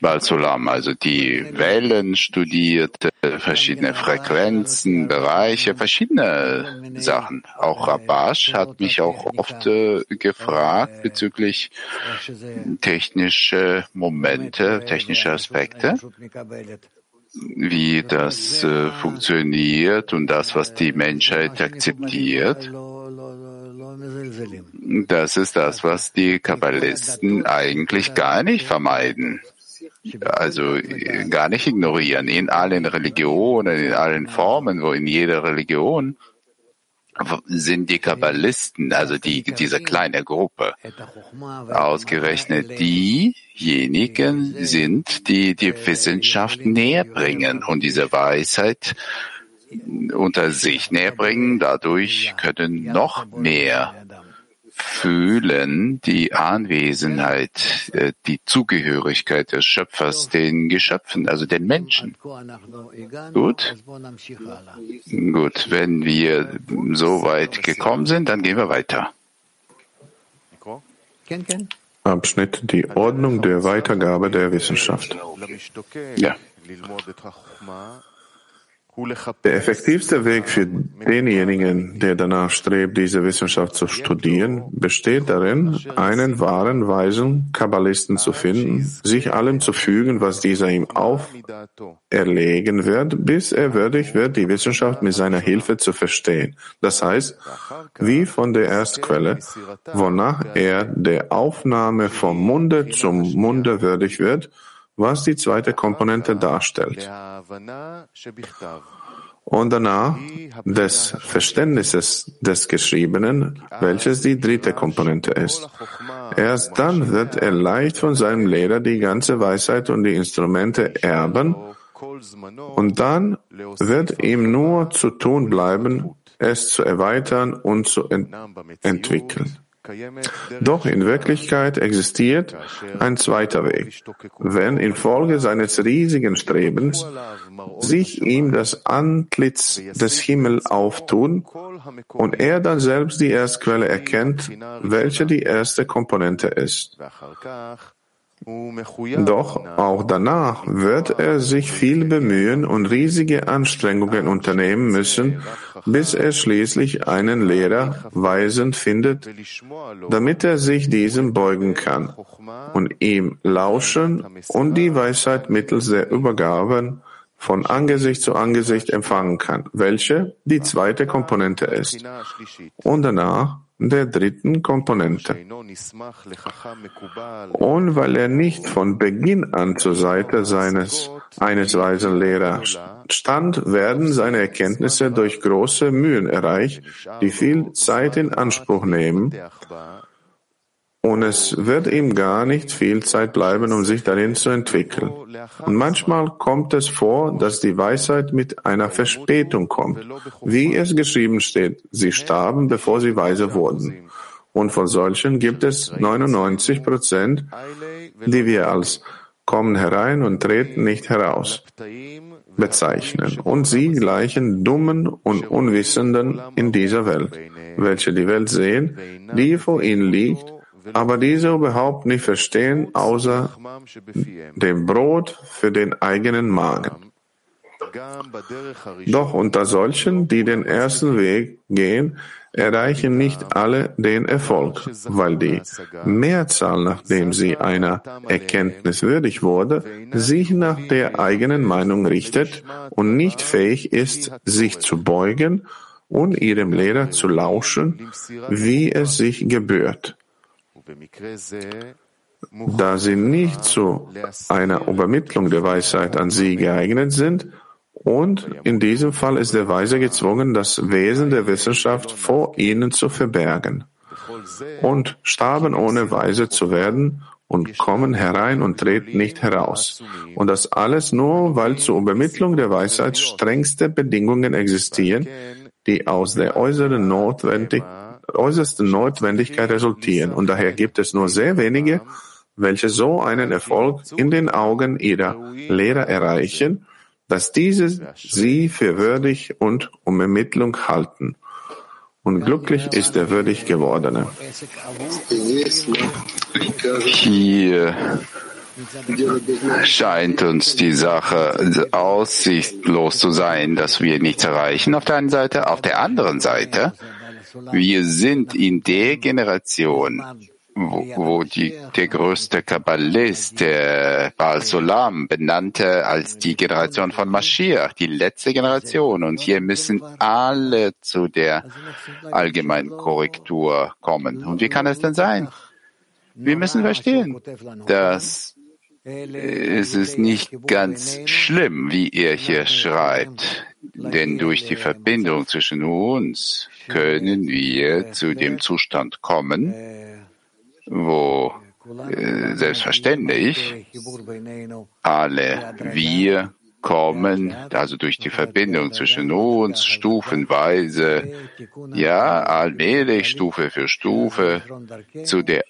Balsulam, also die Wellen studierte, verschiedene Frequenzen, Bereiche, verschiedene Sachen. Auch Rabash hat mich auch oft äh, gefragt bezüglich technische Momente, technische Aspekte wie das äh, funktioniert und das, was die Menschheit akzeptiert. Das ist das, was die Kabbalisten eigentlich gar nicht vermeiden also gar nicht ignorieren. In allen Religionen, in allen Formen, wo in jeder Religion sind die Kabbalisten, also die, diese kleine Gruppe, ausgerechnet diejenigen sind, die die Wissenschaft näher bringen und diese Weisheit unter sich näher bringen. Dadurch können noch mehr fühlen die Anwesenheit, äh, die Zugehörigkeit des Schöpfers den Geschöpfen, also den Menschen. Gut? Gut, wenn wir so weit gekommen sind, dann gehen wir weiter. Abschnitt Die Ordnung der Weitergabe der Wissenschaft. Ja. Der effektivste Weg für denjenigen, der danach strebt, diese Wissenschaft zu studieren, besteht darin, einen wahren, weisen Kabbalisten zu finden, sich allem zu fügen, was dieser ihm auferlegen wird, bis er würdig wird, die Wissenschaft mit seiner Hilfe zu verstehen. Das heißt, wie von der Erstquelle, wonach er der Aufnahme vom Munde zum Munde würdig wird, was die zweite Komponente darstellt. Und danach des Verständnisses des Geschriebenen, welches die dritte Komponente ist. Erst dann wird er leicht von seinem Lehrer die ganze Weisheit und die Instrumente erben und dann wird ihm nur zu tun bleiben, es zu erweitern und zu ent entwickeln. Doch in Wirklichkeit existiert ein zweiter Weg. Wenn infolge seines riesigen Strebens sich ihm das Antlitz des Himmels auftun und er dann selbst die Erstquelle erkennt, welche die erste Komponente ist. Doch auch danach wird er sich viel bemühen und riesige Anstrengungen unternehmen müssen, bis er schließlich einen Lehrer weisend findet, damit er sich diesem beugen kann und ihm lauschen und die Weisheit mittels der Übergaben von Angesicht zu Angesicht empfangen kann, welche die zweite Komponente ist. Und danach der dritten Komponente. Und weil er nicht von Beginn an zur Seite seines eines weisen Lehrers stand, werden seine Erkenntnisse durch große Mühen erreicht, die viel Zeit in Anspruch nehmen und es wird ihm gar nicht viel Zeit bleiben, um sich darin zu entwickeln. Und manchmal kommt es vor, dass die Weisheit mit einer Verspätung kommt. Wie es geschrieben steht, sie starben, bevor sie weise wurden. Und von solchen gibt es 99 Prozent, die wir als kommen herein und treten nicht heraus bezeichnen. Und sie gleichen Dummen und Unwissenden in dieser Welt, welche die Welt sehen, die vor ihnen liegt aber diese überhaupt nicht verstehen, außer dem Brot für den eigenen Magen. Doch unter solchen, die den ersten Weg gehen, erreichen nicht alle den Erfolg, weil die Mehrzahl, nachdem sie einer Erkenntnis würdig wurde, sich nach der eigenen Meinung richtet und nicht fähig ist, sich zu beugen und ihrem Lehrer zu lauschen, wie es sich gebührt. Da sie nicht zu einer Übermittlung der Weisheit an sie geeignet sind Und in diesem Fall ist der Weise gezwungen, das Wesen der Wissenschaft vor ihnen zu verbergen. Und starben ohne Weise zu werden und kommen herein und treten nicht heraus. Und das alles nur, weil zur Übermittlung der Weisheit strengste Bedingungen existieren, die aus der äußeren Notwendig äußersten Notwendigkeit resultieren. Und daher gibt es nur sehr wenige, welche so einen Erfolg in den Augen ihrer Lehrer erreichen, dass diese sie für würdig und um Ermittlung halten. Und glücklich ist der würdig gewordene. Hier scheint uns die Sache aussichtlos zu sein, dass wir nichts erreichen auf der einen Seite. Auf der anderen Seite, wir sind in der Generation, wo, wo die, der größte Kabbalist, der Baal Solam, benannte als die Generation von Mashiach, die letzte Generation. Und hier müssen alle zu der allgemeinen Korrektur kommen. Und wie kann es denn sein? Wir müssen verstehen, dass es ist nicht ganz schlimm, wie er hier schreibt, denn durch die Verbindung zwischen uns können wir zu dem Zustand kommen, wo äh, selbstverständlich alle wir kommen, also durch die Verbindung zwischen uns, stufenweise, ja, allmählich, Stufe für Stufe, zu der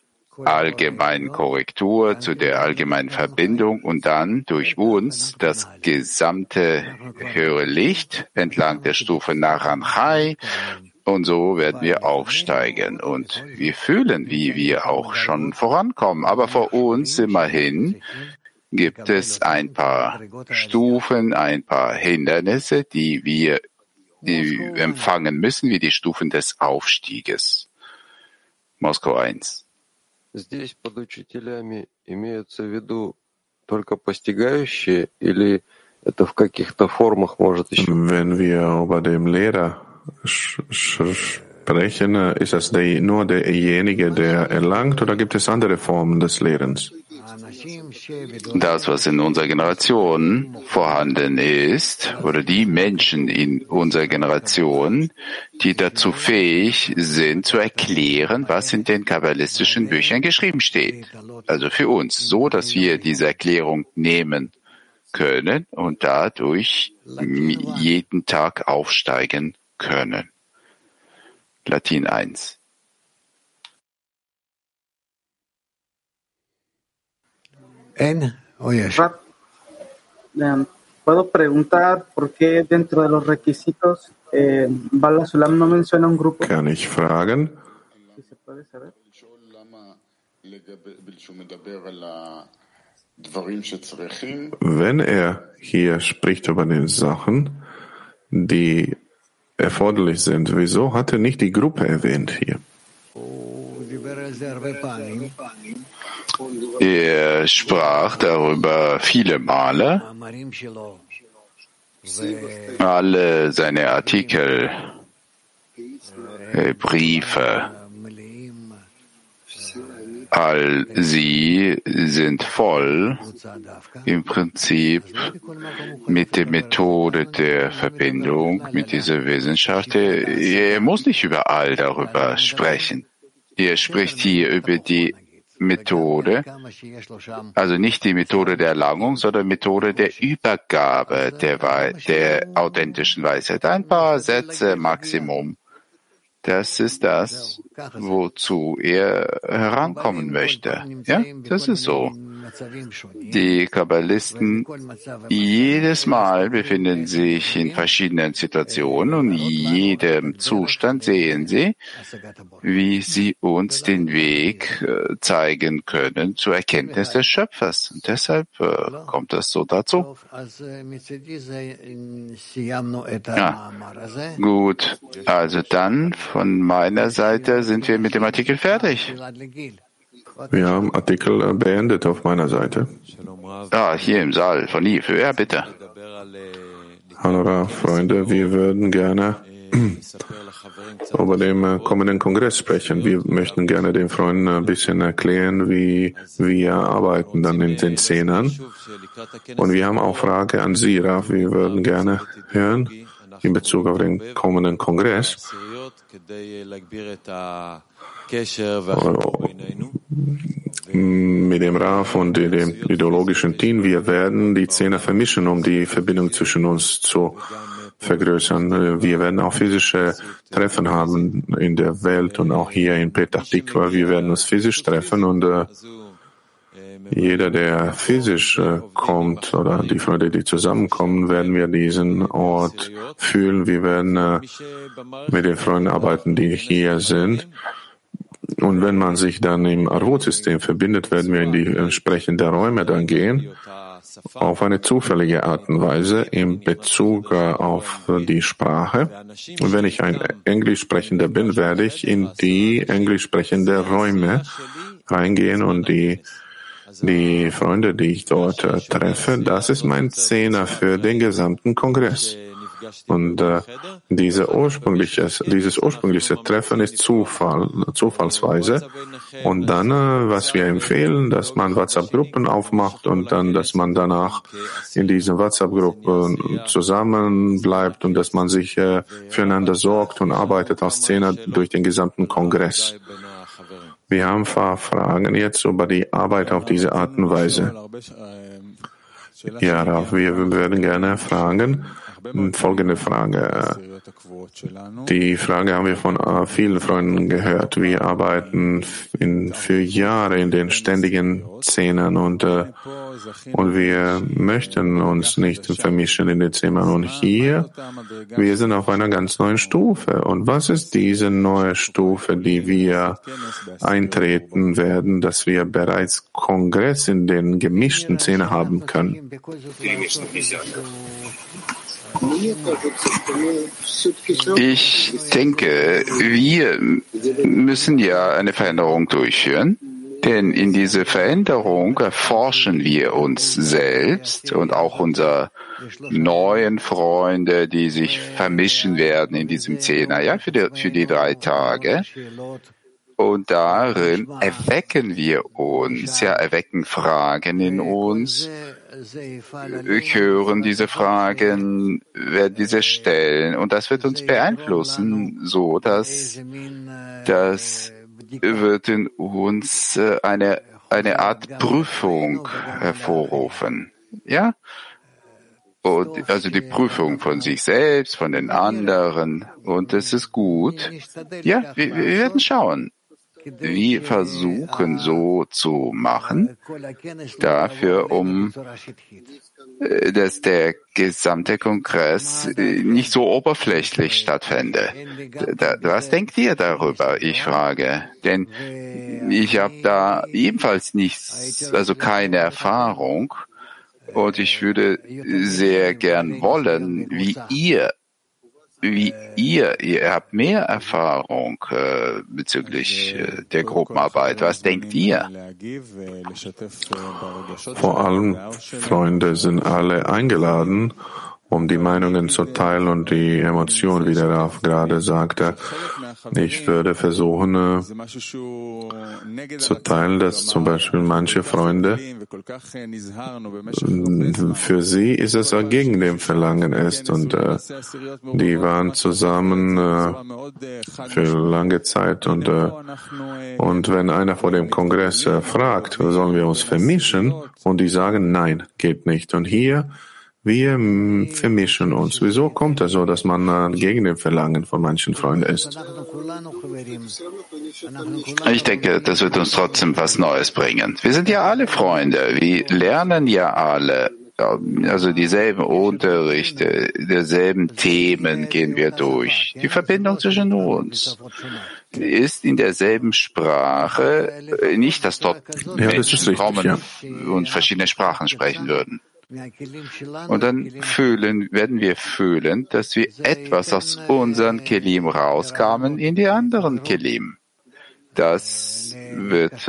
allgemeinen Korrektur, zu der allgemeinen Verbindung und dann durch uns das gesamte höhere Licht entlang der Stufe Naranchai und so werden wir aufsteigen und wir fühlen, wie wir auch schon vorankommen. Aber vor uns immerhin gibt es ein paar Stufen, ein paar Hindernisse, die wir empfangen müssen, wie die Stufen des Aufstieges. Moskau 1. Здесь под учителями имеются в виду только постигающие или это в каких-то формах может еще... Wenn wir über dem Lehrer sprechen, ist das nur derjenige, der erlangt, oder gibt es andere Formen des Lehrens? Das, was in unserer Generation vorhanden ist, oder die Menschen in unserer Generation, die dazu fähig sind, zu erklären, was in den kabbalistischen Büchern geschrieben steht. Also für uns, so dass wir diese Erklärung nehmen können und dadurch jeden Tag aufsteigen können. Latin 1. En, oye. Puedo preguntar por qué dentro de los requisitos eh, Bala Sulam no menciona un grupo. Kann ich fragen? Si se puede saber. Wenn er hier spricht über den Sachen, die erforderlich sind. Wieso hat er nicht die Gruppe erwähnt hier? Er sprach darüber viele Male. Alle seine Artikel, Briefe, all sie sind voll im Prinzip mit der Methode der Verbindung mit dieser Wissenschaft. Er, er muss nicht überall darüber sprechen. Er spricht hier über die Methode, also nicht die Methode der Erlangung, sondern Methode der Übergabe der, der authentischen Weisheit. Ein paar Sätze Maximum. Das ist das, wozu er herankommen möchte. Ja, das ist so. Die Kabbalisten jedes Mal befinden sich in verschiedenen Situationen und in jedem Zustand sehen sie, wie sie uns den Weg äh, zeigen können zur Erkenntnis des Schöpfers. Und deshalb äh, kommt es so dazu. Ja, gut. Also dann von meiner Seite sind wir mit dem Artikel fertig. Wir haben Artikel beendet auf meiner Seite. Ah, hier im Saal von Yves. Ja, bitte. Hallo, Freunde, wir würden gerne über den kommenden Kongress sprechen. Wir möchten gerne den Freunden ein bisschen erklären, wie wir arbeiten dann in den Zehnern. Und wir haben auch Frage an Sie, Raf. Wir würden gerne hören in Bezug auf den kommenden Kongress. Mit dem Raf und dem ideologischen Team, wir werden die Zehner vermischen, um die Verbindung zwischen uns zu vergrößern. Wir werden auch physische Treffen haben in der Welt und auch hier in Petah Tikva. Wir werden uns physisch treffen und äh, jeder, der physisch äh, kommt oder die Freunde, die zusammenkommen, werden wir diesen Ort fühlen. Wir werden äh, mit den Freunden arbeiten, die hier sind. Und wenn man sich dann im Arvut-System verbindet, werden wir in die entsprechenden Räume dann gehen auf eine zufällige Art und Weise in Bezug äh, auf die Sprache. Und wenn ich ein Englisch sprechender bin, werde ich in die englisch sprechende Räume reingehen und die die Freunde, die ich dort äh, treffe, das ist mein Zehner für den gesamten Kongress. Und äh, diese ursprüngliches, dieses ursprüngliche Treffen ist Zufall, zufallsweise. Und dann, äh, was wir empfehlen, dass man WhatsApp-Gruppen aufmacht und dann, dass man danach in diesen WhatsApp-Gruppen zusammen bleibt und dass man sich äh, füreinander sorgt und arbeitet als Zehner durch den gesamten Kongress. Wir haben ein paar Fragen jetzt über die Arbeit auf diese Art und Weise. Ja, wir würden gerne fragen, folgende Frage. Die Frage haben wir von äh, vielen Freunden gehört. Wir arbeiten in, für Jahre in den ständigen Szenen und, äh, und wir möchten uns nicht vermischen in den Zimmern. Und hier, wir sind auf einer ganz neuen Stufe. Und was ist diese neue Stufe, die wir eintreten werden, dass wir bereits Kongress in den gemischten Szenen haben können? Ich denke, wir müssen ja eine Veränderung durchführen, denn in diese Veränderung erforschen wir uns selbst und auch unsere neuen Freunde, die sich vermischen werden in diesem Zehner, ja, für die, für die drei Tage. Und darin erwecken wir uns, ja, erwecken Fragen in uns, hören diese Fragen, werden diese stellen und das wird uns beeinflussen, so dass das wird in uns äh, eine, eine Art Prüfung hervorrufen. Ja? Und also die Prüfung von sich selbst, von den anderen. Und es ist gut. Ja, wir, wir werden schauen wir versuchen so zu machen, dafür, um äh, dass der gesamte Kongress äh, nicht so oberflächlich stattfände. Was denkt ihr darüber? Ich frage. Denn ich habe da ebenfalls nichts, also keine Erfahrung. Und ich würde sehr gern wollen, wie ihr wie ihr, ihr habt mehr Erfahrung äh, bezüglich äh, der Gruppenarbeit. Was denkt ihr? Vor allem, Freunde sind alle eingeladen, um die Meinungen zu teilen und die Emotionen, wie der Raf gerade sagte. Ich würde versuchen äh, zu teilen, dass zum Beispiel manche Freunde, für sie ist es gegen dem Verlangen ist und äh, die waren zusammen äh, für lange Zeit und, äh, und wenn einer vor dem Kongress äh, fragt, sollen wir uns vermischen und die sagen, nein, geht nicht. Und hier wir vermischen uns. Wieso kommt es so, dass man äh, gegen den Verlangen von manchen Freunden ist? Ich denke, das wird uns trotzdem was Neues bringen. Wir sind ja alle Freunde. Wir lernen ja alle. Also dieselben Unterrichte, derselben Themen gehen wir durch. Die Verbindung zwischen uns ist in derselben Sprache, nicht, dass dort ja, Menschen kommen ja. und verschiedene Sprachen sprechen würden. Und dann fühlen, werden wir fühlen, dass wir etwas aus unseren Kelim rauskamen in die anderen Kelim. Das wird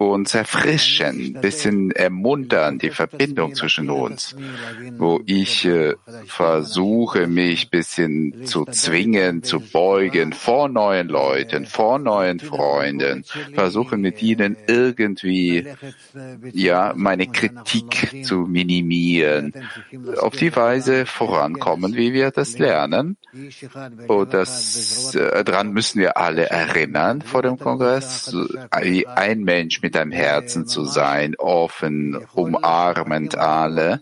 äh, uns erfrischen, bisschen ermuntern, die Verbindung zwischen uns, wo ich äh, versuche, mich bisschen zu zwingen, zu beugen vor neuen Leuten, vor neuen Freunden, versuche mit ihnen irgendwie, ja, meine Kritik zu minimieren, auf die Weise vorankommen, wie wir das lernen. Und das, äh, daran müssen wir alle erinnern vor dem Kongress, wie ein Mensch mit mit deinem Herzen zu sein, offen, umarmend alle.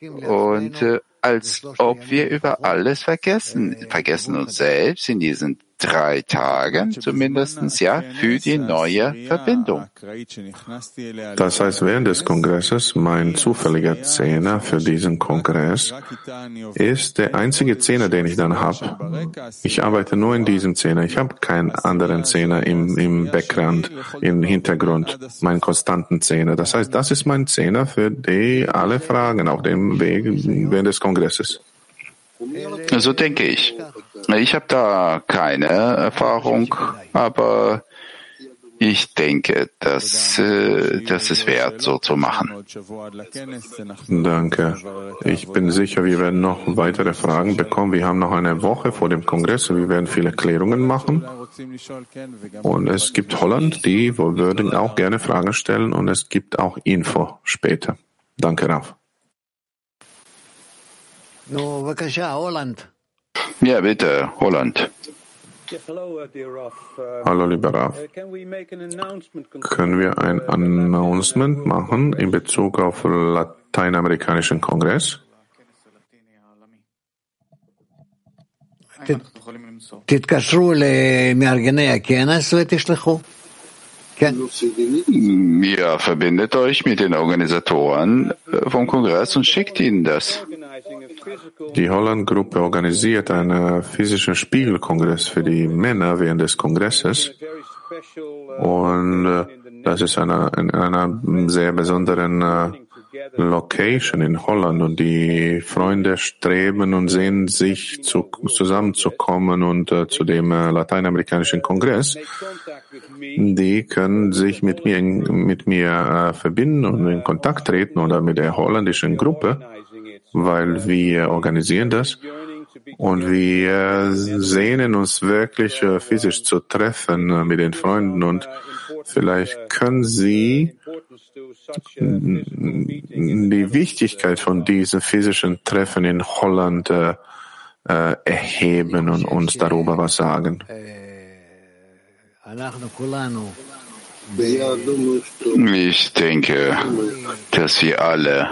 Und äh, als ob wir über alles vergessen, vergessen uns selbst in diesen drei Tagen zumindestens ja für die neue Verbindung. Das heißt, während des Kongresses, mein zufälliger Zehner für diesen Kongress ist der einzige Zehner, den ich dann habe. Ich arbeite nur in diesem Zehner. Ich habe keinen anderen Zehner im, im Background, im Hintergrund, meinen konstanten Zehner. Das heißt, das ist mein Zehner für die alle Fragen auf dem Weg während des Kongresses. So denke ich. Ich habe da keine Erfahrung, aber ich denke, dass äh, das ist wert, so zu machen. Danke. Ich bin sicher, wir werden noch weitere Fragen bekommen. Wir haben noch eine Woche vor dem Kongress und wir werden viele Klärungen machen. Und es gibt Holland, die würden auch gerne Fragen stellen und es gibt auch Info später. Danke, Raf. Ja, bitte, Holland. Hallo, lieber Raf. Können wir ein Announcement machen in Bezug auf den Lateinamerikanischen Kongress? Ja, verbindet euch mit den Organisatoren äh, vom Kongress und schickt ihnen das. Die Holland-Gruppe organisiert einen physischen Spiegelkongress für die Männer während des Kongresses. Und äh, das ist eine, in einer sehr besonderen äh, Location in Holland und die Freunde streben und sehen sich zu, zusammenzukommen und äh, zu dem äh, lateinamerikanischen Kongress. Die können sich mit mir, mit mir äh, verbinden und in Kontakt treten oder mit der holländischen Gruppe, weil wir organisieren das und wir sehnen uns wirklich äh, physisch zu treffen äh, mit den Freunden und vielleicht können Sie die Wichtigkeit von diesen physischen Treffen in Holland äh, äh, erheben und uns darüber was sagen. Ich denke, dass wir alle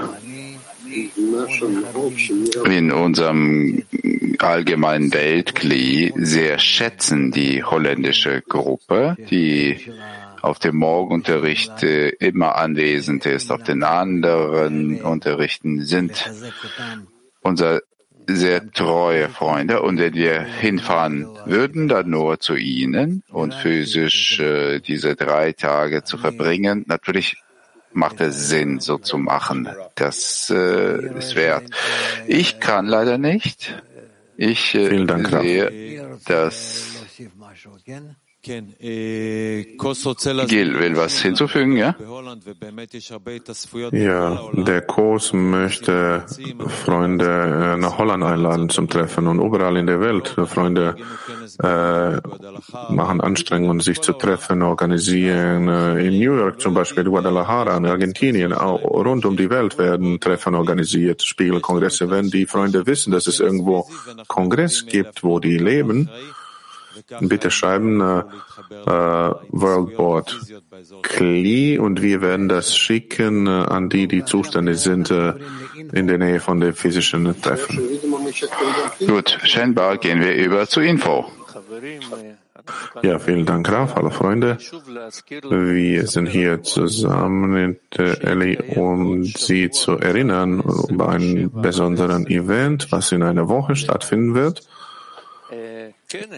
in unserem allgemeinen Weltkli sehr schätzen die holländische Gruppe, die auf dem Morgenunterricht äh, immer anwesend ist, auf den anderen Unterrichten sind unser sehr treue Freunde. Und wenn wir hinfahren würden, dann nur zu ihnen und physisch äh, diese drei Tage zu verbringen, natürlich macht es Sinn, so zu machen. Das äh, ist wert. Ich kann leider nicht. Ich äh, sehe, dass Gil will was hinzufügen, ja? Ja, der Kurs möchte Freunde nach Holland einladen zum Treffen und überall in der Welt. Freunde äh, machen Anstrengungen, sich zu treffen, organisieren. In New York zum Beispiel, Guadalajara, in Argentinien, auch rund um die Welt werden Treffen organisiert, Spiegelkongresse. Wenn die Freunde wissen, dass es irgendwo Kongress gibt, wo die leben, Bitte schreiben äh, äh, World Board CLI und wir werden das schicken äh, an die, die zuständig sind äh, in der Nähe von den physischen Treffen. Gut, scheinbar gehen wir über zu Info. Ja, vielen Dank, Raf, alle Freunde. Wir sind hier zusammen mit Ellie, um Sie zu erinnern über einen besonderen Event, was in einer Woche stattfinden wird.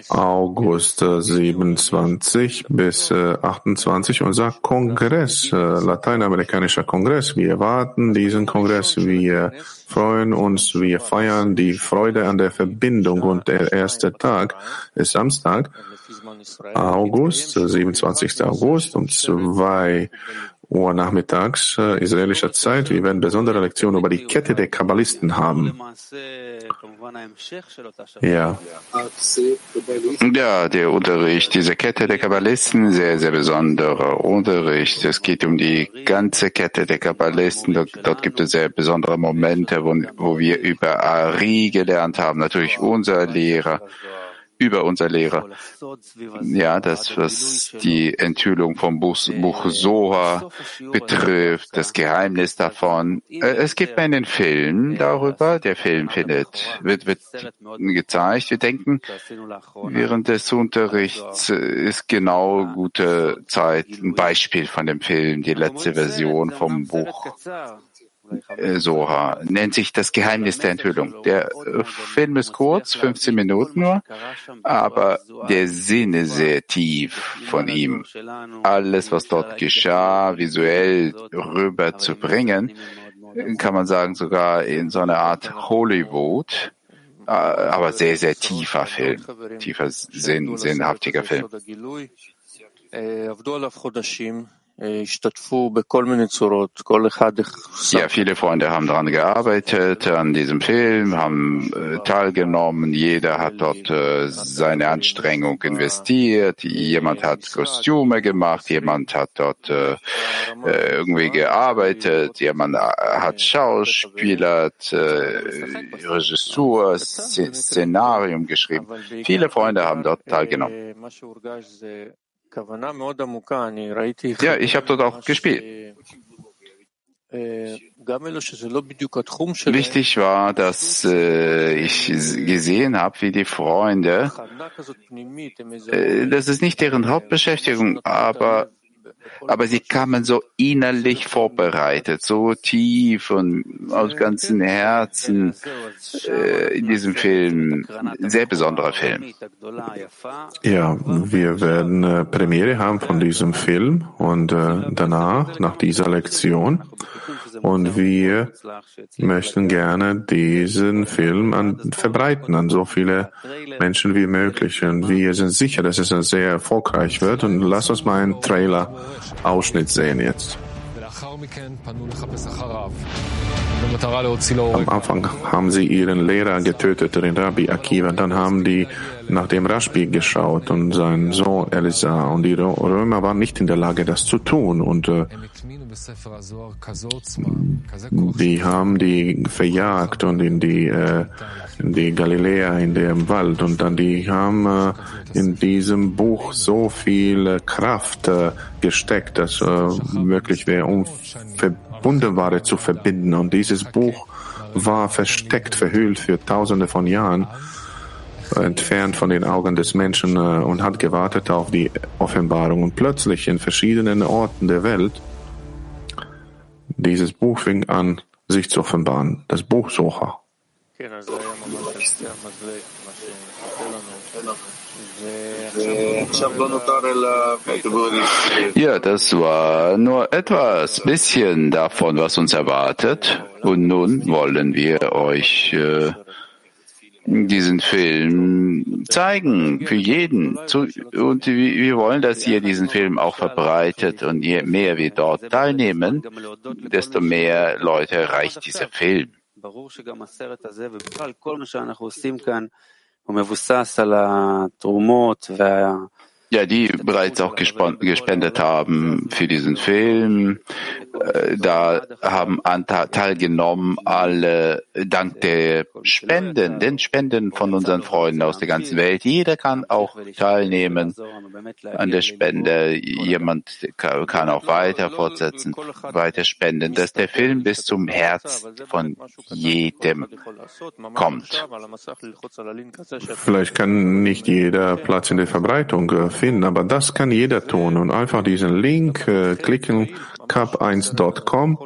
August 27 bis 28 unser Kongress, lateinamerikanischer Kongress. Wir erwarten diesen Kongress, wir freuen uns, wir feiern die Freude an der Verbindung und der erste Tag ist Samstag, August, 27. August um zwei Uhr nachmittags äh, israelischer Zeit. Wir werden besondere Lektionen über die Kette der Kabbalisten haben. Ja. Ja, der Unterricht, diese Kette der Kabbalisten, sehr, sehr besonderer Unterricht. Es geht um die ganze Kette der Kabbalisten. Dort, dort gibt es sehr besondere Momente, wo, wo wir über Ari gelernt haben. Natürlich unser Lehrer über unser Lehrer. Ja, das, was die Enthüllung vom Buch, Buch Soha betrifft, das Geheimnis davon. Äh, es gibt einen Film darüber. Der Film findet, wird, wird gezeigt. Wir denken, während des Unterrichts ist genau gute Zeit ein Beispiel von dem Film, die letzte Version vom Buch Soha, nennt sich das Geheimnis der Enthüllung. Der äh, Film ist kurz, 15 Minuten nur, aber der Sinn ist sehr tief von ihm. Alles, was dort geschah, visuell rüberzubringen, kann man sagen, sogar in so einer Art Hollywood, äh, aber sehr, sehr tiefer Film, tiefer Sinn, sinnhaftiger Film. Ja, viele Freunde haben daran gearbeitet, an diesem Film, haben äh, teilgenommen. Jeder hat dort äh, seine Anstrengung investiert. Jemand hat Kostüme gemacht, jemand hat dort äh, äh irgendwie gearbeitet, jemand hat Schauspieler, äh, Regisseur, Szenarium geschrieben. Viele Freunde haben dort teilgenommen. Ja, ich habe dort auch gespielt. Wichtig war, dass äh, ich gesehen habe, wie die Freunde, äh, das ist nicht deren Hauptbeschäftigung, aber aber sie kamen so innerlich vorbereitet, so tief und aus ganzem Herzen äh, in diesem Film. Sehr besonderer Film. Ja, wir werden äh, Premiere haben von diesem Film und äh, danach, nach dieser Lektion, und wir möchten gerne diesen Film an, verbreiten an so viele Menschen wie möglich. Und wir sind sicher, dass es sehr erfolgreich wird. Und lass uns mal einen Trailer-Ausschnitt sehen jetzt. Am Anfang haben sie ihren Lehrer getötet, den Rabbi Akiva. Dann haben die nach dem Rashbi geschaut und seinen Sohn Elisa. Und die Römer waren nicht in der Lage, das zu tun. Und äh, die haben die verjagt und in die, äh, in die Galiläa, in dem Wald. Und dann die haben äh, in diesem Buch so viel Kraft äh, gesteckt, dass äh, wirklich wer unverbunden war zu verbinden. Und dieses Buch war versteckt, verhüllt für tausende von Jahren entfernt von den Augen des Menschen äh, und hat gewartet auf die Offenbarung. Und plötzlich in verschiedenen Orten der Welt, dieses Buch fing an, sich zu offenbaren. Das Buch Socha. Ja, das war nur etwas bisschen davon, was uns erwartet. Und nun wollen wir euch äh, diesen Film zeigen für jeden. Und wir wollen, dass ihr diesen Film auch verbreitet. Und je mehr wir dort teilnehmen, desto mehr Leute erreicht dieser Film. Ja, die bereits auch gespendet haben für diesen Film. Äh, da haben teilgenommen alle dank der Spenden, den Spenden von unseren Freunden aus der ganzen Welt. Jeder kann auch teilnehmen an der Spende. Jemand kann auch weiter fortsetzen, weiter spenden, dass der Film bis zum Herz von jedem kommt. Vielleicht kann nicht jeder Platz in der Verbreitung äh, finden, aber das kann jeder tun. Und einfach diesen Link äh, klicken, cap1.com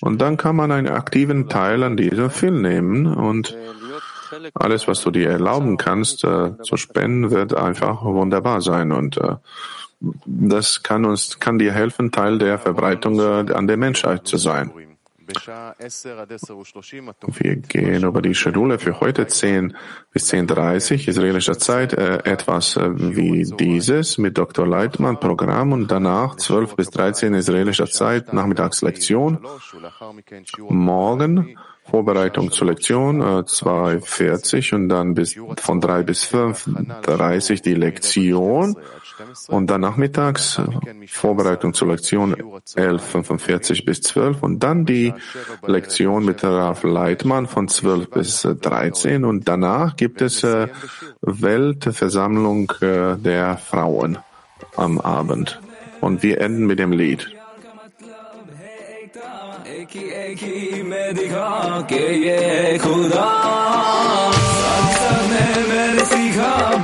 und dann kann man einen aktiven Teil an diesem Film nehmen. Und alles, was du dir erlauben kannst äh, zu spenden, wird einfach wunderbar sein. Und äh, das kann uns, kann dir helfen, Teil der Verbreitung äh, an der Menschheit zu sein. Wir gehen über die Schedule für heute 10 bis 10.30 israelischer Zeit, äh, etwas äh, wie dieses mit Dr. Leitmann Programm und danach 12 bis 13 israelischer Zeit Nachmittagslektion. Morgen Vorbereitung zur Lektion, äh, 2.40 und dann bis von 3 bis 5.30 die Lektion und dann nachmittags Vorbereitung zur Lektion 11.45 bis 12 und dann die Lektion mit Ralf Leitmann von 12 bis 13 und danach gibt es äh, Weltversammlung äh, der Frauen am Abend. Und wir enden mit dem Lied.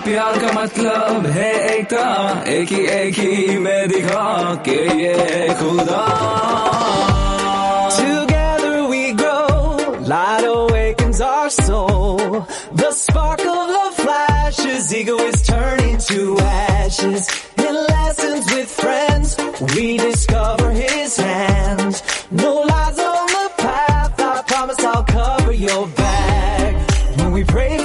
प्यार का मतलब है एकता एक ही एक ही में दिखा के ये खुदा Together we grow, light awakens our soul. The sparkle of flashes, ego is turning to ashes. In lessons with friends, we discover his hand. No lies on the path, I promise I'll cover your back. When we pray for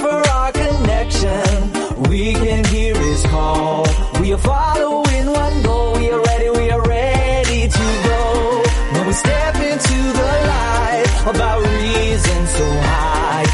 our connection, we can hear his call. We are following one goal. We are ready, we are ready to go. When we step into the light about reason so high,